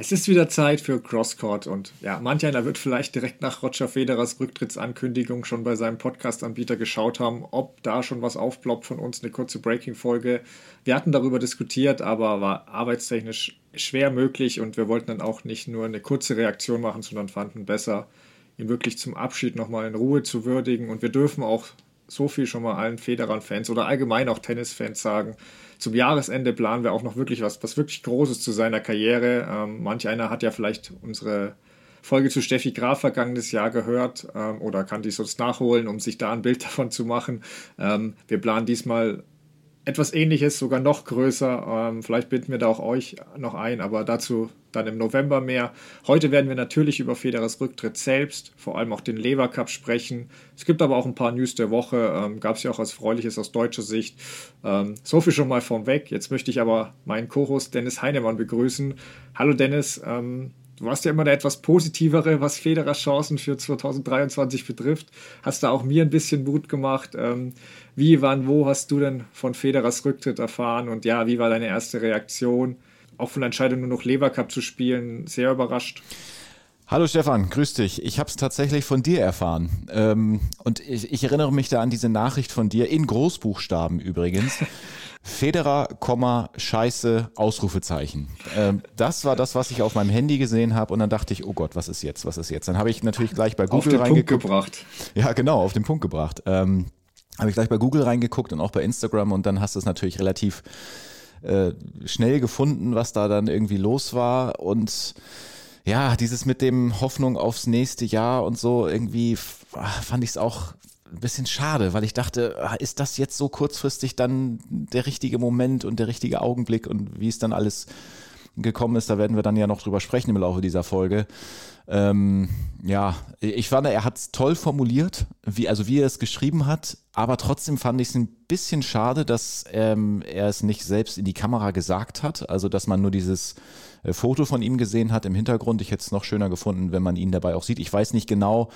Es ist wieder Zeit für Crosscourt und ja, manch einer wird vielleicht direkt nach Roger Federers Rücktrittsankündigung schon bei seinem Podcast-Anbieter geschaut haben, ob da schon was aufploppt von uns, eine kurze Breaking-Folge. Wir hatten darüber diskutiert, aber war arbeitstechnisch schwer möglich und wir wollten dann auch nicht nur eine kurze Reaktion machen, sondern fanden besser, ihn wirklich zum Abschied nochmal in Ruhe zu würdigen und wir dürfen auch so viel schon mal allen Federern-Fans oder allgemein auch Tennis-Fans sagen, zum Jahresende planen wir auch noch wirklich was, was wirklich Großes zu seiner Karriere. Ähm, manch einer hat ja vielleicht unsere Folge zu Steffi Graf vergangenes Jahr gehört ähm, oder kann die sonst nachholen, um sich da ein Bild davon zu machen. Ähm, wir planen diesmal etwas ähnliches, sogar noch größer. Ähm, vielleicht binden wir da auch euch noch ein, aber dazu dann im November mehr. Heute werden wir natürlich über Federers Rücktritt selbst, vor allem auch den Lever Cup sprechen. Es gibt aber auch ein paar News der Woche, ähm, gab es ja auch als Freuliches aus deutscher Sicht. Ähm, so viel schon mal vorweg. Jetzt möchte ich aber meinen Co-Host Dennis Heinemann begrüßen. Hallo Dennis, ähm, Du warst ja immer der etwas positivere, was Federers Chancen für 2023 betrifft. Hast da auch mir ein bisschen Mut gemacht. Ähm, wie, wann, wo hast du denn von Federers Rücktritt erfahren? Und ja, wie war deine erste Reaktion? Auch von der Entscheidung, nur noch Lever Cup zu spielen, sehr überrascht. Hallo Stefan, grüß dich. Ich habe es tatsächlich von dir erfahren. Ähm, und ich, ich, erinnere mich da an diese Nachricht von dir, in Großbuchstaben übrigens. Federer, Scheiße, Ausrufezeichen. Ähm, das war das, was ich auf meinem Handy gesehen habe und dann dachte ich, oh Gott, was ist jetzt, was ist jetzt? Dann habe ich natürlich gleich bei Google auf den Punkt gebracht. Ja, genau, auf den Punkt gebracht. Ähm, habe ich gleich bei Google reingeguckt und auch bei Instagram und dann hast du es natürlich relativ äh, schnell gefunden, was da dann irgendwie los war. Und ja, dieses mit dem Hoffnung aufs nächste Jahr und so, irgendwie fand ich es auch ein bisschen schade, weil ich dachte, ah, ist das jetzt so kurzfristig dann der richtige Moment und der richtige Augenblick? Und wie es dann alles gekommen ist, da werden wir dann ja noch drüber sprechen im Laufe dieser Folge. Ähm, ja, ich fand, er hat es toll formuliert, wie, also wie er es geschrieben hat, aber trotzdem fand ich es ein bisschen schade, dass ähm, er es nicht selbst in die Kamera gesagt hat, also dass man nur dieses äh, Foto von ihm gesehen hat im Hintergrund. Ich hätte es noch schöner gefunden, wenn man ihn dabei auch sieht. Ich weiß nicht genau,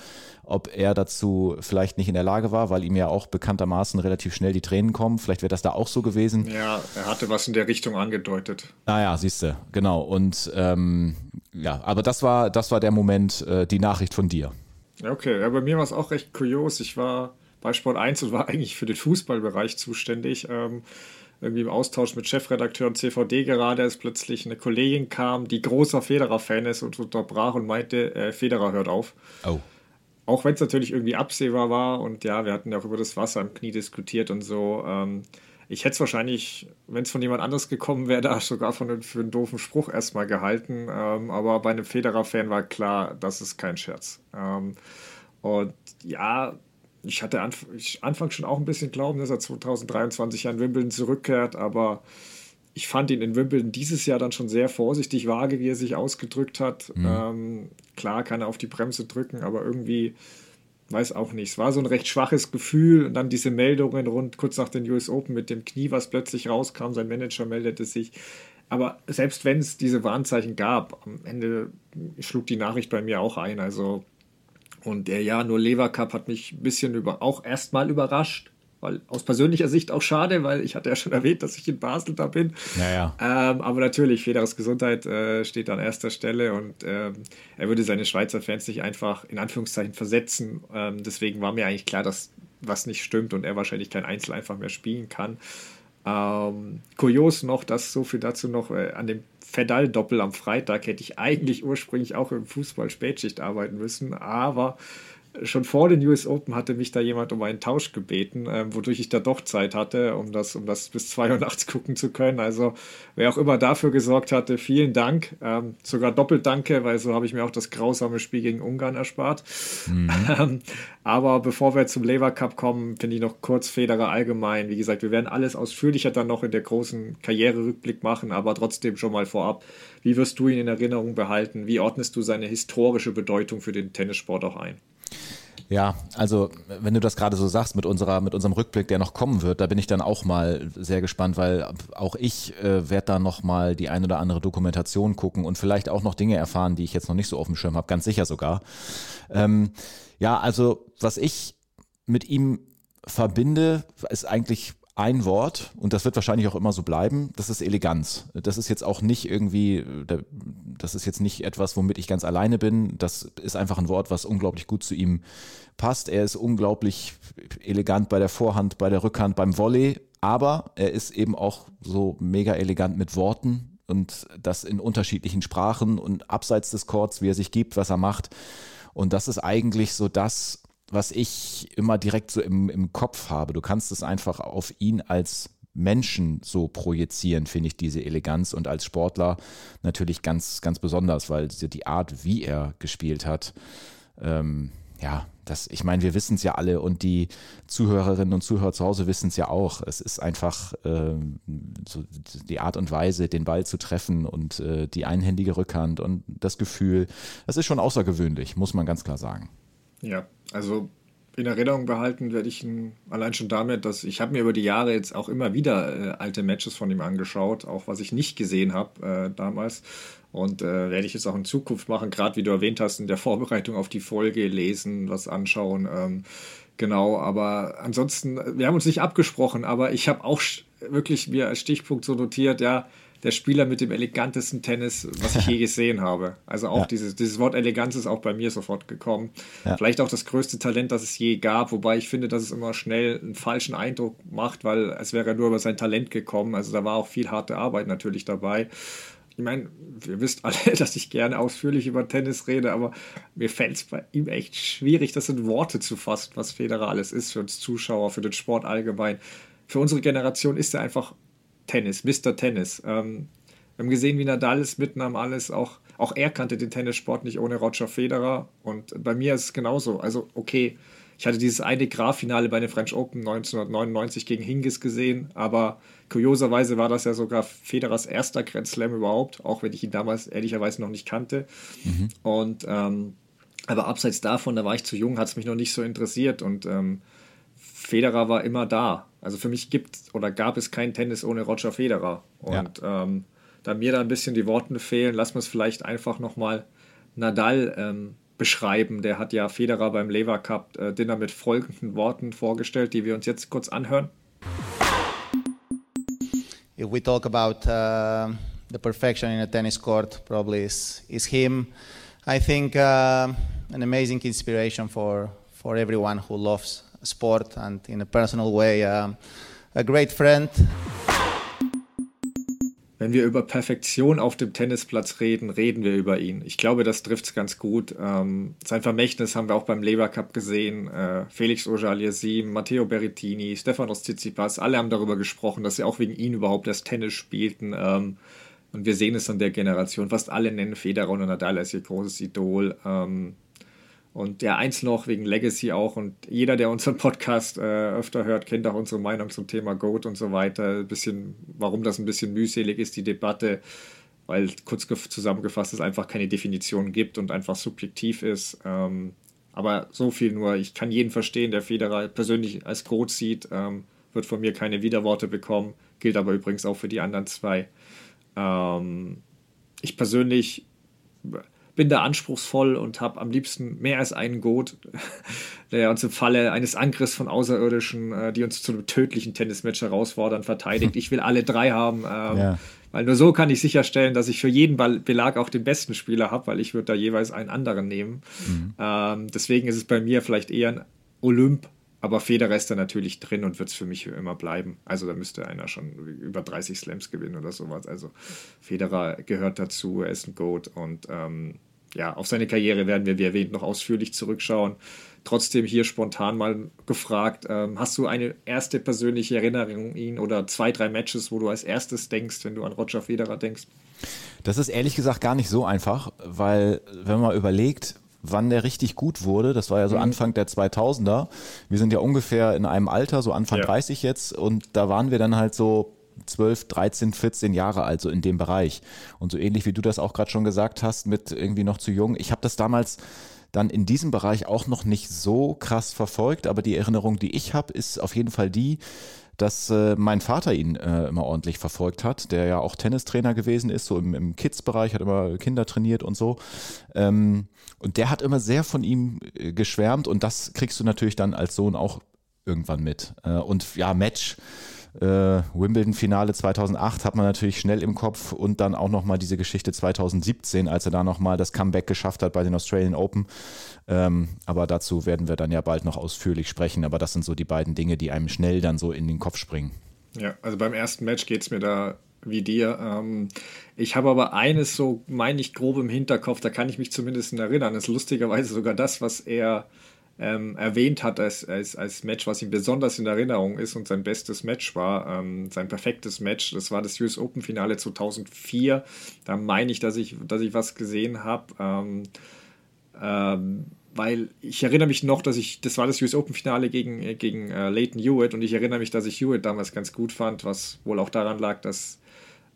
ob er dazu vielleicht nicht in der Lage war, weil ihm ja auch bekanntermaßen relativ schnell die Tränen kommen. Vielleicht wäre das da auch so gewesen. Ja, er hatte was in der Richtung angedeutet. Naja, ah siehst du, genau. Und ähm, ja, aber das war, das war der Moment, äh, die Nachricht von dir. Okay, ja, bei mir war es auch recht kurios. Ich war bei Sport 1 und war eigentlich für den Fußballbereich zuständig. Ähm, irgendwie im Austausch mit Chefredakteur und CVD gerade, als plötzlich eine Kollegin kam, die großer Federer-Fan ist und unterbrach und meinte, äh, Federer hört auf. Oh. Auch wenn es natürlich irgendwie absehbar war und ja, wir hatten ja auch über das Wasser im Knie diskutiert und so. Ähm, ich hätte es wahrscheinlich, wenn es von jemand anderes gekommen wäre, da sogar von, für einen doofen Spruch erstmal gehalten. Ähm, aber bei einem Federer-Fan war klar, das ist kein Scherz. Ähm, und ja, ich hatte anf ich anfangs schon auch ein bisschen Glauben, dass er 2023 an Wimbledon zurückkehrt, aber ich fand ihn in Wimbledon dieses Jahr dann schon sehr vorsichtig vage, wie er sich ausgedrückt hat. Mhm. Ähm, klar kann er auf die Bremse drücken, aber irgendwie weiß auch nicht. Es war so ein recht schwaches Gefühl und dann diese Meldungen rund kurz nach den US Open mit dem Knie, was plötzlich rauskam, sein Manager meldete sich. Aber selbst wenn es diese Warnzeichen gab, am Ende schlug die Nachricht bei mir auch ein. Also und der ja, nur Lever Cup hat mich ein bisschen über, auch erstmal überrascht, weil aus persönlicher Sicht auch schade, weil ich hatte ja schon erwähnt, dass ich in Basel da bin. Naja. Ähm, aber natürlich, Federers Gesundheit äh, steht an erster Stelle und ähm, er würde seine Schweizer Fans nicht einfach in Anführungszeichen versetzen. Ähm, deswegen war mir eigentlich klar, dass was nicht stimmt und er wahrscheinlich kein Einzel einfach mehr spielen kann. Ähm, kurios noch, dass so viel dazu noch äh, an dem Fedal-Doppel am Freitag hätte ich eigentlich ursprünglich auch im Fußball Spätschicht arbeiten müssen, aber schon vor den US Open hatte mich da jemand um einen Tausch gebeten, ähm, wodurch ich da doch Zeit hatte, um das, um das bis 2 Uhr nachts gucken zu können. Also wer auch immer dafür gesorgt hatte, vielen Dank. Ähm, sogar doppelt danke, weil so habe ich mir auch das grausame Spiel gegen Ungarn erspart. Mhm. Ähm, aber bevor wir zum Lever Cup kommen, finde ich noch kurz Federer allgemein. Wie gesagt, wir werden alles ausführlicher dann noch in der großen Karriererückblick machen, aber trotzdem schon mal vorab. Wie wirst du ihn in Erinnerung behalten? Wie ordnest du seine historische Bedeutung für den Tennissport auch ein? Ja, also wenn du das gerade so sagst mit unserer, mit unserem Rückblick, der noch kommen wird, da bin ich dann auch mal sehr gespannt, weil auch ich äh, werde da noch mal die ein oder andere Dokumentation gucken und vielleicht auch noch Dinge erfahren, die ich jetzt noch nicht so auf dem Schirm habe, ganz sicher sogar. Ähm, ja, also was ich mit ihm verbinde, ist eigentlich ein Wort und das wird wahrscheinlich auch immer so bleiben, das ist Eleganz. Das ist jetzt auch nicht irgendwie, das ist jetzt nicht etwas, womit ich ganz alleine bin. Das ist einfach ein Wort, was unglaublich gut zu ihm passt. Er ist unglaublich elegant bei der Vorhand, bei der Rückhand, beim Volley, aber er ist eben auch so mega elegant mit Worten und das in unterschiedlichen Sprachen und abseits des Chords, wie er sich gibt, was er macht. Und das ist eigentlich so das, was ich immer direkt so im, im Kopf habe. Du kannst es einfach auf ihn als Menschen so projizieren, finde ich diese Eleganz und als Sportler natürlich ganz, ganz besonders, weil die Art, wie er gespielt hat, ähm, ja, das, ich meine, wir wissen es ja alle und die Zuhörerinnen und Zuhörer zu Hause wissen es ja auch. Es ist einfach äh, so die Art und Weise, den Ball zu treffen und äh, die einhändige Rückhand und das Gefühl. Das ist schon außergewöhnlich, muss man ganz klar sagen. Ja, also in Erinnerung behalten werde ich ihn allein schon damit, dass ich habe mir über die Jahre jetzt auch immer wieder äh, alte Matches von ihm angeschaut, auch was ich nicht gesehen habe äh, damals. Und äh, werde ich jetzt auch in Zukunft machen, gerade wie du erwähnt hast, in der Vorbereitung auf die Folge lesen, was anschauen. Ähm, genau, aber ansonsten, wir haben uns nicht abgesprochen, aber ich habe auch wirklich mir als Stichpunkt so notiert, ja, der Spieler mit dem elegantesten Tennis, was ich je gesehen habe. Also auch ja. dieses, dieses Wort Eleganz ist auch bei mir sofort gekommen. Ja. Vielleicht auch das größte Talent, das es je gab, wobei ich finde, dass es immer schnell einen falschen Eindruck macht, weil es wäre nur über sein Talent gekommen. Also da war auch viel harte Arbeit natürlich dabei. Ich meine, ihr wisst alle, dass ich gerne ausführlich über Tennis rede, aber mir fällt es bei ihm echt schwierig, das in Worte zu fassen, was Federer alles ist für uns Zuschauer, für den Sport allgemein. Für unsere Generation ist er einfach Tennis, Mr. Tennis. Ähm, wir haben gesehen, wie Nadal es mitnahm, alles. Auch, auch er kannte den Tennissport nicht ohne Roger Federer. Und bei mir ist es genauso. Also, okay, ich hatte dieses eine Graf-Finale bei den French Open 1999 gegen Hingis gesehen, aber kurioserweise war das ja sogar Federers erster Grand Slam überhaupt, auch wenn ich ihn damals ehrlicherweise noch nicht kannte. Mhm. Und ähm, aber abseits davon, da war ich zu jung, hat es mich noch nicht so interessiert und ähm, Federer war immer da. Also für mich gibt oder gab es kein Tennis ohne Roger Federer. Und ja. ähm, da mir da ein bisschen die Worte fehlen, lassen wir es vielleicht einfach nochmal Nadal ähm, beschreiben. Der hat ja Federer beim Lever Cup äh, Dinner mit folgenden Worten vorgestellt, die wir uns jetzt kurz anhören. If we talk about uh, the perfection in a tennis court, probably is, is him. I think uh, an amazing inspiration for, for everyone who loves sport and in a personal way uh, a great friend. Wenn wir über Perfektion auf dem Tennisplatz reden, reden wir über ihn. Ich glaube, das trifft es ganz gut. Ähm, sein Vermächtnis haben wir auch beim Lever Cup gesehen. Äh, Felix Auger-Aliassime, Matteo Berrettini, Stefanos Tsitsipas, alle haben darüber gesprochen, dass sie auch wegen ihn überhaupt das Tennis spielten. Ähm, und wir sehen es an der Generation. Fast alle nennen Federer und Nadal als ihr großes Idol. Ähm, und ja, eins noch wegen Legacy auch. Und jeder, der unseren Podcast äh, öfter hört, kennt auch unsere Meinung zum Thema Goat und so weiter. Ein bisschen, warum das ein bisschen mühselig ist, die Debatte, weil kurz zusammengefasst es einfach keine Definition gibt und einfach subjektiv ist. Ähm, aber so viel nur, ich kann jeden verstehen, der Federer persönlich als Goat sieht, ähm, wird von mir keine Widerworte bekommen. Gilt aber übrigens auch für die anderen zwei. Ähm, ich persönlich bin da anspruchsvoll und habe am liebsten mehr als einen Goat, der uns im Falle eines Angriffs von Außerirdischen, äh, die uns zu einem tödlichen Tennismatch herausfordern, verteidigt. Ich will alle drei haben, ähm, ja. weil nur so kann ich sicherstellen, dass ich für jeden Belag auch den besten Spieler habe, weil ich würde da jeweils einen anderen nehmen. Mhm. Ähm, deswegen ist es bei mir vielleicht eher ein Olymp aber Federer ist da natürlich drin und wird es für mich immer bleiben. Also da müsste einer schon über 30 Slams gewinnen oder sowas. Also Federer gehört dazu, er ist ein Goat und ähm, ja, auf seine Karriere werden wir, wie erwähnt, noch ausführlich zurückschauen. Trotzdem hier spontan mal gefragt, ähm, hast du eine erste persönliche Erinnerung an ihn oder zwei, drei Matches, wo du als erstes denkst, wenn du an Roger Federer denkst? Das ist ehrlich gesagt gar nicht so einfach, weil wenn man überlegt, wann der richtig gut wurde. Das war ja so mhm. Anfang der 2000er. Wir sind ja ungefähr in einem Alter, so Anfang ja. 30 jetzt. Und da waren wir dann halt so 12, 13, 14 Jahre alt, so in dem Bereich. Und so ähnlich wie du das auch gerade schon gesagt hast, mit irgendwie noch zu jung. Ich habe das damals dann in diesem Bereich auch noch nicht so krass verfolgt, aber die Erinnerung, die ich habe, ist auf jeden Fall die, dass äh, mein Vater ihn äh, immer ordentlich verfolgt hat, der ja auch Tennistrainer gewesen ist, so im, im Kids-Bereich, hat immer Kinder trainiert und so. Ähm, und der hat immer sehr von ihm äh, geschwärmt und das kriegst du natürlich dann als Sohn auch irgendwann mit. Äh, und ja, Match Äh, Wimbledon-Finale 2008 hat man natürlich schnell im Kopf und dann auch nochmal diese Geschichte 2017, als er da nochmal das Comeback geschafft hat bei den Australian Open. Ähm, aber dazu werden wir dann ja bald noch ausführlich sprechen. Aber das sind so die beiden Dinge, die einem schnell dann so in den Kopf springen. Ja, also beim ersten Match geht es mir da wie dir. Ähm, ich habe aber eines so, meine ich, grob im Hinterkopf, da kann ich mich zumindest erinnern. Das ist lustigerweise sogar das, was er ähm, erwähnt hat als, als, als Match, was ihm besonders in Erinnerung ist und sein bestes Match war, ähm, sein perfektes Match. Das war das US Open Finale 2004. Da meine ich, dass ich, dass ich was gesehen habe. Ähm, ähm, weil ich erinnere mich noch, dass ich, das war das US Open Finale gegen, gegen äh, Leighton Hewitt und ich erinnere mich, dass ich Hewitt damals ganz gut fand, was wohl auch daran lag, dass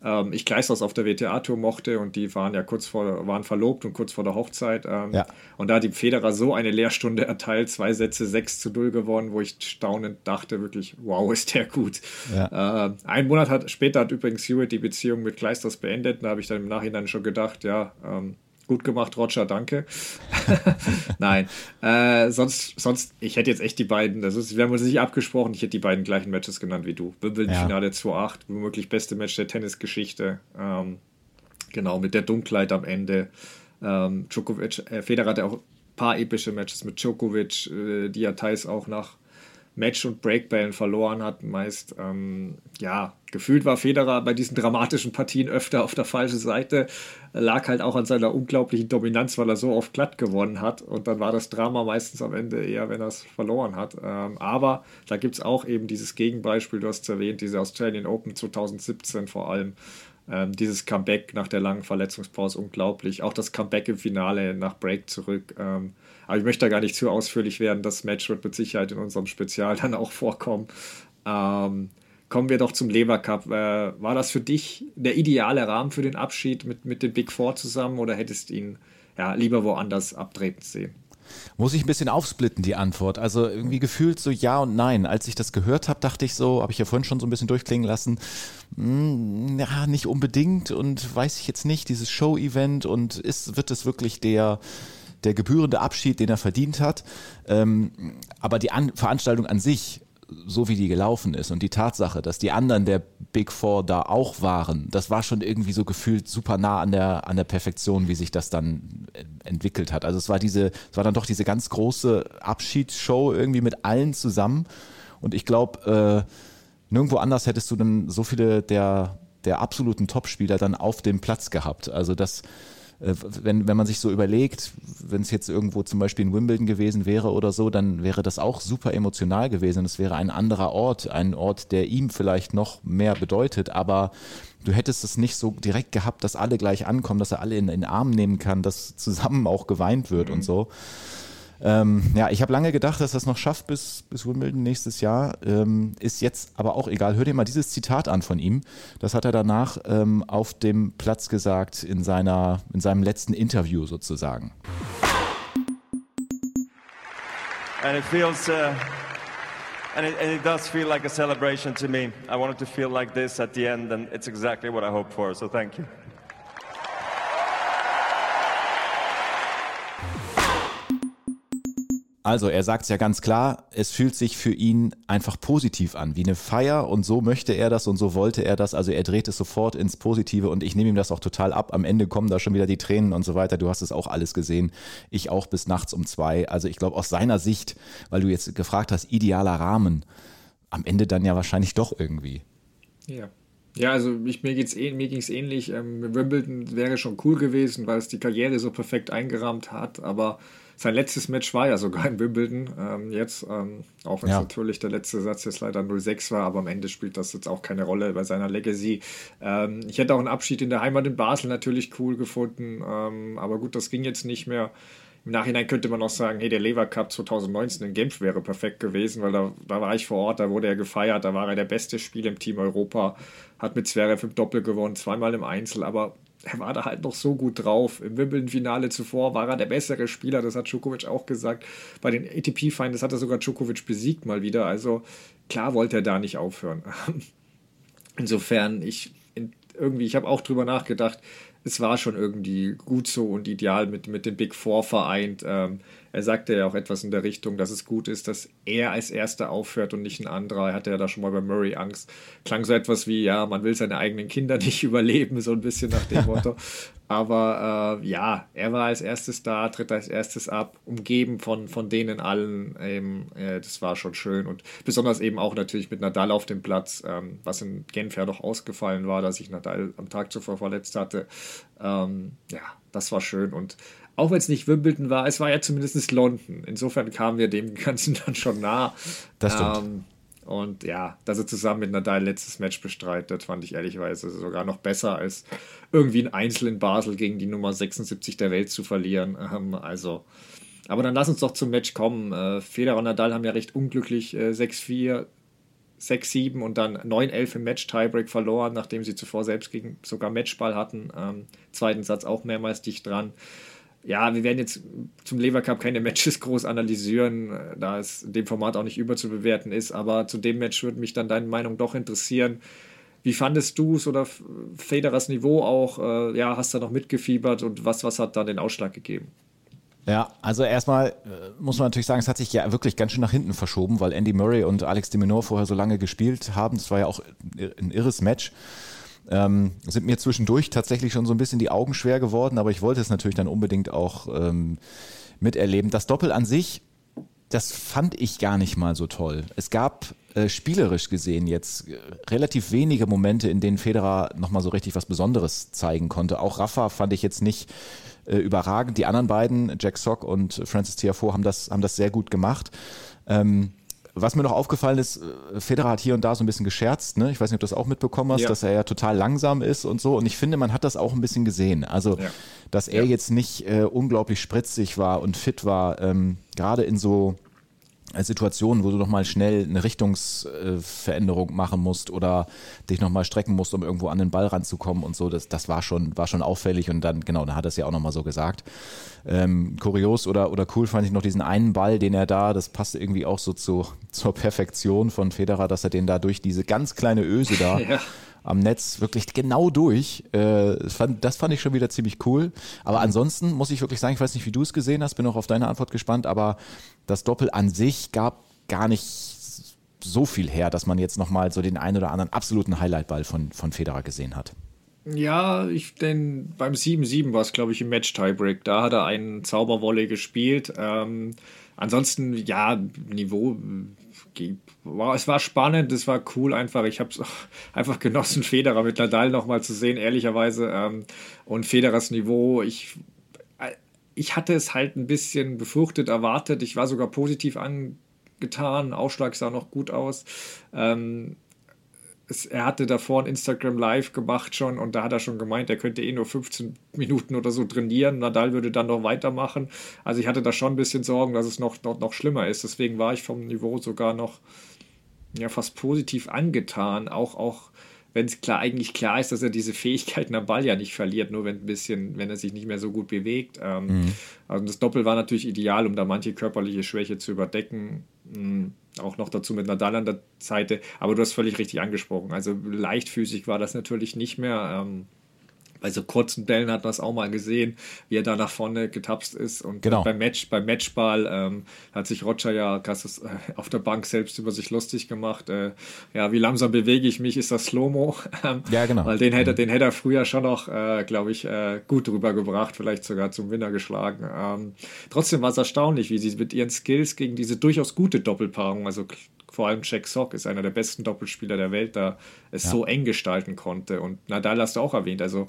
ähm, ich Kleisters auf der WTA-Tour mochte und die waren ja kurz vor, waren verlobt und kurz vor der Hochzeit. Ähm, ja. Und da hat die Federer so eine Lehrstunde erteilt, zwei Sätze 6 zu 0 gewonnen, wo ich staunend dachte, wirklich, wow, ist der gut. Ja. Äh, ein Monat hat, später hat übrigens Hewitt die Beziehung mit Kleisters beendet. Da habe ich dann im Nachhinein schon gedacht, ja, ähm, Gut gemacht, Roger, danke. Nein, äh, sonst, sonst, ich hätte jetzt echt die beiden, das ist, wir haben uns nicht abgesprochen, ich hätte die beiden gleichen Matches genannt wie du. Wimbledon-Finale ja. 2-8, womöglich beste Match der Tennisgeschichte. Ähm, genau, mit der Dunkelheit am Ende. Ähm, Djokovic, äh, Federer hatte auch ein paar epische Matches mit Djokovic, äh, die ja teils auch nach Match- und Breakbällen verloren hat. Meist, ähm, ja, gefühlt war Federer bei diesen dramatischen Partien öfter auf der falschen Seite. Lag halt auch an seiner unglaublichen Dominanz, weil er so oft glatt gewonnen hat. Und dann war das Drama meistens am Ende eher, wenn er es verloren hat. Ähm, aber da gibt es auch eben dieses Gegenbeispiel, du hast es erwähnt, diese Australian Open 2017 vor allem. Ähm, dieses Comeback nach der langen Verletzungspause unglaublich. Auch das Comeback im Finale nach Break zurück. Ähm, aber ich möchte da gar nicht zu ausführlich werden. Das Match wird mit Sicherheit in unserem Spezial dann auch vorkommen. Ähm, kommen wir doch zum Lever Cup. Äh, war das für dich der ideale Rahmen für den Abschied mit, mit den Big Four zusammen oder hättest du ihn ja, lieber woanders abtreten sehen? Muss ich ein bisschen aufsplitten, die Antwort. Also irgendwie gefühlt so ja und nein. Als ich das gehört habe, dachte ich so, habe ich ja vorhin schon so ein bisschen durchklingen lassen, mh, hm, ja, nicht unbedingt und weiß ich jetzt nicht, dieses Show-Event und ist, wird es wirklich der, der gebührende Abschied, den er verdient hat. Ähm, aber die an Veranstaltung an sich, so wie die gelaufen ist und die Tatsache, dass die anderen der Big Four da auch waren, das war schon irgendwie so gefühlt super nah an der, an der Perfektion, wie sich das dann entwickelt hat. Also es war diese, es war dann doch diese ganz große Abschiedsshow irgendwie mit allen zusammen. Und ich glaube, äh, nirgendwo anders hättest du dann so viele der, der absoluten Topspieler dann auf dem Platz gehabt. Also das, wenn, wenn man sich so überlegt, wenn es jetzt irgendwo zum Beispiel in Wimbledon gewesen wäre oder so, dann wäre das auch super emotional gewesen. Es wäre ein anderer Ort, ein Ort, der ihm vielleicht noch mehr bedeutet, aber du hättest es nicht so direkt gehabt, dass alle gleich ankommen, dass er alle in, in den Arm nehmen kann, dass zusammen auch geweint wird mhm. und so. Ähm, ja, ich habe lange gedacht, dass das noch schafft bis, bis Wimbledon nächstes Jahr. Ähm, ist jetzt aber auch egal. Hör dir mal dieses Zitat an von ihm. Das hat er danach ähm, auf dem Platz gesagt in, seiner, in seinem letzten Interview sozusagen. And it feels, uh, and, it, and it does feel like a celebration to me. I wanted to feel like this at the end, and it's exactly what I hoped for. So thank you. Also er sagt es ja ganz klar, es fühlt sich für ihn einfach positiv an, wie eine Feier und so möchte er das und so wollte er das. Also er dreht es sofort ins Positive und ich nehme ihm das auch total ab. Am Ende kommen da schon wieder die Tränen und so weiter. Du hast es auch alles gesehen. Ich auch bis nachts um zwei. Also ich glaube aus seiner Sicht, weil du jetzt gefragt hast, idealer Rahmen, am Ende dann ja wahrscheinlich doch irgendwie. Ja. Ja, also ich, mir, mir ging es ähnlich. Ähm, Wimbledon wäre schon cool gewesen, weil es die Karriere so perfekt eingerahmt hat, aber sein letztes Match war ja sogar in Wimbledon ähm, jetzt, ähm, auch wenn es ja. natürlich der letzte Satz jetzt leider 0-6 war, aber am Ende spielt das jetzt auch keine Rolle bei seiner Legacy. Ähm, ich hätte auch einen Abschied in der Heimat in Basel natürlich cool gefunden, ähm, aber gut, das ging jetzt nicht mehr. Im Nachhinein könnte man auch sagen, hey, der Lever Cup 2019 in Genf wäre perfekt gewesen, weil da, da war ich vor Ort, da wurde er gefeiert, da war er der beste Spieler im Team Europa, hat mit Zverev im Doppel gewonnen, zweimal im Einzel, aber er war da halt noch so gut drauf. Im Wimbledon-Finale zuvor war er der bessere Spieler, das hat Djokovic auch gesagt. Bei den ATP-Finals hat er sogar Djokovic besiegt mal wieder. Also klar wollte er da nicht aufhören. Insofern, ich irgendwie, ich habe auch drüber nachgedacht, es war schon irgendwie gut so und ideal mit, mit den Big Four vereint. Ähm, er sagte ja auch etwas in der Richtung, dass es gut ist, dass er als Erster aufhört und nicht ein anderer. Er hatte ja da schon mal bei Murray Angst. Klang so etwas wie, ja, man will seine eigenen Kinder nicht überleben, so ein bisschen nach dem Motto. Aber äh, ja, er war als erstes da, tritt als erstes ab, umgeben von, von denen allen. Ähm, äh, das war schon schön. Und besonders eben auch natürlich mit Nadal auf dem Platz, ähm, was in Genf ja doch ausgefallen war, dass sich Nadal am Tag zuvor verletzt hatte. Ähm, ja, das war schön. Und auch wenn es nicht Wimbledon war, es war ja zumindest London. Insofern kamen wir dem Ganzen dann schon nah. Das stimmt. Ähm, und ja, dass er zusammen mit Nadal letztes Match bestreitet, fand ich ehrlicherweise sogar noch besser, als irgendwie ein Einzel in Basel gegen die Nummer 76 der Welt zu verlieren. Ähm, also, aber dann lass uns doch zum Match kommen. Äh, Federer und Nadal haben ja recht unglücklich äh, 6-4, 6-7 und dann 9-11 im Match-Tiebreak verloren, nachdem sie zuvor selbst gegen sogar Matchball hatten. Ähm, zweiten Satz auch mehrmals dicht dran ja, wir werden jetzt zum Lever Cup keine Matches groß analysieren, da es in dem Format auch nicht überzubewerten ist, aber zu dem Match würde mich dann deine Meinung doch interessieren. Wie fandest du es oder Federers Niveau auch? Äh, ja, hast du noch mitgefiebert und was, was hat da den Ausschlag gegeben? Ja, also erstmal äh, muss man natürlich sagen, es hat sich ja wirklich ganz schön nach hinten verschoben, weil Andy Murray und Alex de Minaur vorher so lange gespielt haben. Das war ja auch ein irres Match. Ähm, sind mir zwischendurch tatsächlich schon so ein bisschen die Augen schwer geworden, aber ich wollte es natürlich dann unbedingt auch ähm, miterleben. Das Doppel an sich, das fand ich gar nicht mal so toll. Es gab äh, spielerisch gesehen jetzt äh, relativ wenige Momente, in denen Federer nochmal so richtig was Besonderes zeigen konnte. Auch Rafa fand ich jetzt nicht äh, überragend. Die anderen beiden, Jack Sock und Francis Tiafoe, haben das, haben das sehr gut gemacht. Ähm, was mir noch aufgefallen ist, äh, Federer hat hier und da so ein bisschen gescherzt, ne? Ich weiß nicht, ob du das auch mitbekommen hast, ja. dass er ja total langsam ist und so. Und ich finde, man hat das auch ein bisschen gesehen. Also, ja. dass er ja. jetzt nicht äh, unglaublich spritzig war und fit war, ähm, gerade in so Situationen, wo du nochmal schnell eine Richtungsveränderung machen musst oder dich nochmal strecken musst, um irgendwo an den Ball ranzukommen und so, das, das war, schon, war schon auffällig und dann, genau, da hat er es ja auch nochmal so gesagt. Ähm, kurios oder, oder cool fand ich noch diesen einen Ball, den er da, das passte irgendwie auch so zu, zur Perfektion von Federer, dass er den da durch diese ganz kleine Öse da ja am Netz wirklich genau durch. Äh, das, fand, das fand ich schon wieder ziemlich cool. Aber ansonsten muss ich wirklich sagen, ich weiß nicht, wie du es gesehen hast, bin auch auf deine Antwort gespannt, aber das Doppel an sich gab gar nicht so viel her, dass man jetzt nochmal so den einen oder anderen absoluten Highlightball von, von Federer gesehen hat. Ja, ich denn beim 7-7 war es, glaube ich, im Match-Tiebreak. Da hat er einen Zauberwolle gespielt. Ähm, ansonsten, ja, Niveau war, es war spannend, es war cool einfach. Ich habe es einfach genossen, Federer mit Nadal nochmal zu sehen, ehrlicherweise. Ähm, und Federers Niveau, ich, äh, ich hatte es halt ein bisschen befürchtet, erwartet. Ich war sogar positiv angetan. Ausschlag sah noch gut aus. Ähm, es, er hatte davor ein Instagram Live gemacht schon und da hat er schon gemeint, er könnte eh nur 15 Minuten oder so trainieren. Nadal würde dann noch weitermachen. Also ich hatte da schon ein bisschen Sorgen, dass es noch, noch, noch schlimmer ist. Deswegen war ich vom Niveau sogar noch ja, fast positiv angetan. Auch, auch wenn es klar, eigentlich klar ist, dass er diese Fähigkeiten am Ball ja nicht verliert, nur wenn ein bisschen, wenn er sich nicht mehr so gut bewegt. Ähm, mhm. Also das Doppel war natürlich ideal, um da manche körperliche Schwäche zu überdecken. Mhm auch noch dazu mit Nadal an der Seite. Aber du hast völlig richtig angesprochen. Also leichtfüßig war das natürlich nicht mehr. Ähm, bei so kurzen Bällen hat man es auch mal gesehen, wie er da nach vorne getapst ist. Und genau. beim Match, beim Matchball ähm, hat sich Roger ja krasses, äh, auf der Bank selbst über sich lustig gemacht. Äh, ja, wie langsam bewege ich mich, ist das Slow-Mo. Ähm, ja, genau. Weil den hätte, mhm. den hätte er früher schon noch, äh, glaube ich, äh, gut rübergebracht, vielleicht sogar zum Winner geschlagen. Ähm, trotzdem war es erstaunlich, wie sie mit ihren Skills gegen diese durchaus gute Doppelpaarung, also vor allem Jack Sock ist einer der besten Doppelspieler der Welt, da es ja. so eng gestalten konnte. Und Nadal hast du auch erwähnt, also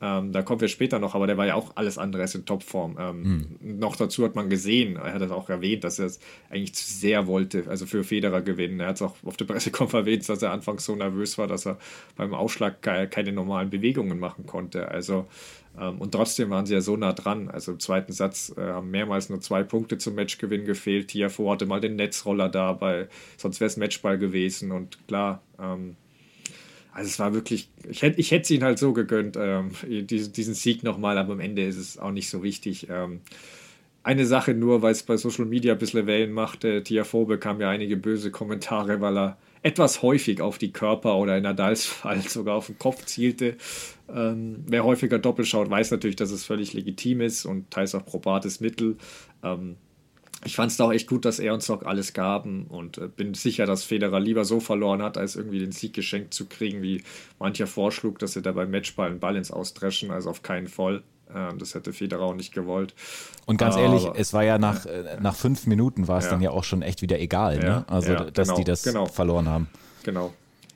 ähm, da kommen wir später noch, aber der war ja auch alles andere als in Topform. Ähm, mhm. Noch dazu hat man gesehen, er hat das auch erwähnt, dass er es eigentlich zu sehr wollte, also für Federer gewinnen. Er hat es auch auf der Pressekonferenz erwähnt, dass er anfangs so nervös war, dass er beim Ausschlag keine normalen Bewegungen machen konnte. Also und trotzdem waren sie ja so nah dran. Also im zweiten Satz äh, haben mehrmals nur zwei Punkte zum Matchgewinn gefehlt. Tiafo hatte mal den Netzroller dabei, sonst wäre es Matchball gewesen. Und klar, ähm, also es war wirklich, ich hätte ich hätte ihn halt so gegönnt, ähm, diesen, diesen Sieg nochmal, aber am Ende ist es auch nicht so wichtig. Ähm, eine Sache nur, weil es bei Social Media ein bisschen Wellen machte, Tiafo bekam ja einige böse Kommentare, weil er etwas häufig auf die Körper oder in Nadals Fall sogar auf den Kopf zielte. Ähm, wer häufiger Doppel schaut, weiß natürlich, dass es völlig legitim ist und teils auch probates Mittel. Ähm, ich fand es da auch echt gut, dass er uns noch alles gaben und äh, bin sicher, dass Federer lieber so verloren hat, als irgendwie den Sieg geschenkt zu kriegen, wie mancher vorschlug, dass er da beim Matchball einen Ball ins Ausdreschen, also auf keinen Fall. Ähm, das hätte Federer auch nicht gewollt. Und ganz Aber, ehrlich, es war ja nach, äh, nach fünf Minuten war es ja. dann ja auch schon echt wieder egal, ja, ne? Also, ja, dass genau, die das genau. verloren haben. Genau.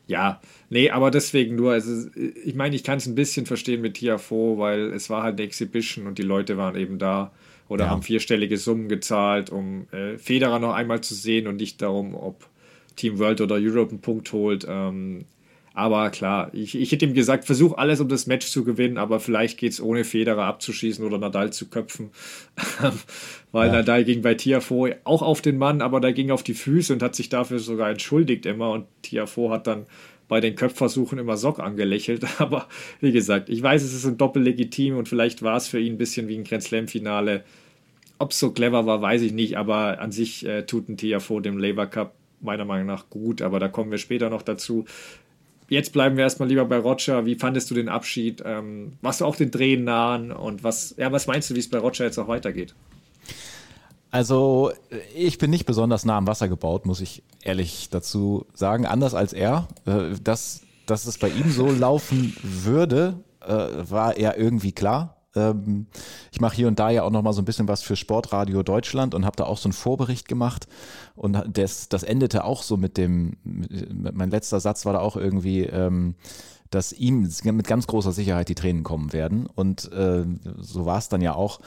Ja, nee, aber deswegen nur, also ich meine, ich kann es ein bisschen verstehen mit Tiafo, weil es war halt eine Exhibition und die Leute waren eben da oder haben vierstellige Summen gezahlt, um äh, Federer noch einmal zu sehen und nicht darum, ob Team World oder Europe einen Punkt holt. Ähm, aber klar, ich, ich hätte ihm gesagt, versuch alles, um das Match zu gewinnen, aber vielleicht geht es ohne Federer abzuschießen oder Nadal zu köpfen. Weil ja. Nadal ging bei Tiafoe auch auf den Mann, aber da ging auf die Füße und hat sich dafür sogar entschuldigt immer. Und Tiafoe hat dann bei den Köpfversuchen immer Sock angelächelt. Aber wie gesagt, ich weiß, es ist ein Doppel legitim und vielleicht war es für ihn ein bisschen wie ein Grand Slam-Finale. Ob es so clever war, weiß ich nicht, aber an sich äh, tut ein Tiafoe dem Labour Cup meiner Meinung nach gut, aber da kommen wir später noch dazu. Jetzt bleiben wir erstmal lieber bei Roger. Wie fandest du den Abschied? Ähm, warst du auch den Drehen nahen? Und was, ja, was meinst du, wie es bei Roger jetzt auch weitergeht? Also, ich bin nicht besonders nah am Wasser gebaut, muss ich ehrlich dazu sagen. Anders als er. Äh, dass, dass es bei ihm so laufen würde, äh, war ja irgendwie klar. Ähm, ich mache hier und da ja auch noch mal so ein bisschen was für Sportradio Deutschland und habe da auch so einen Vorbericht gemacht. Und das, das endete auch so mit dem, mit, mein letzter Satz war da auch irgendwie, ähm, dass ihm mit ganz großer Sicherheit die Tränen kommen werden und äh, so war es dann ja auch.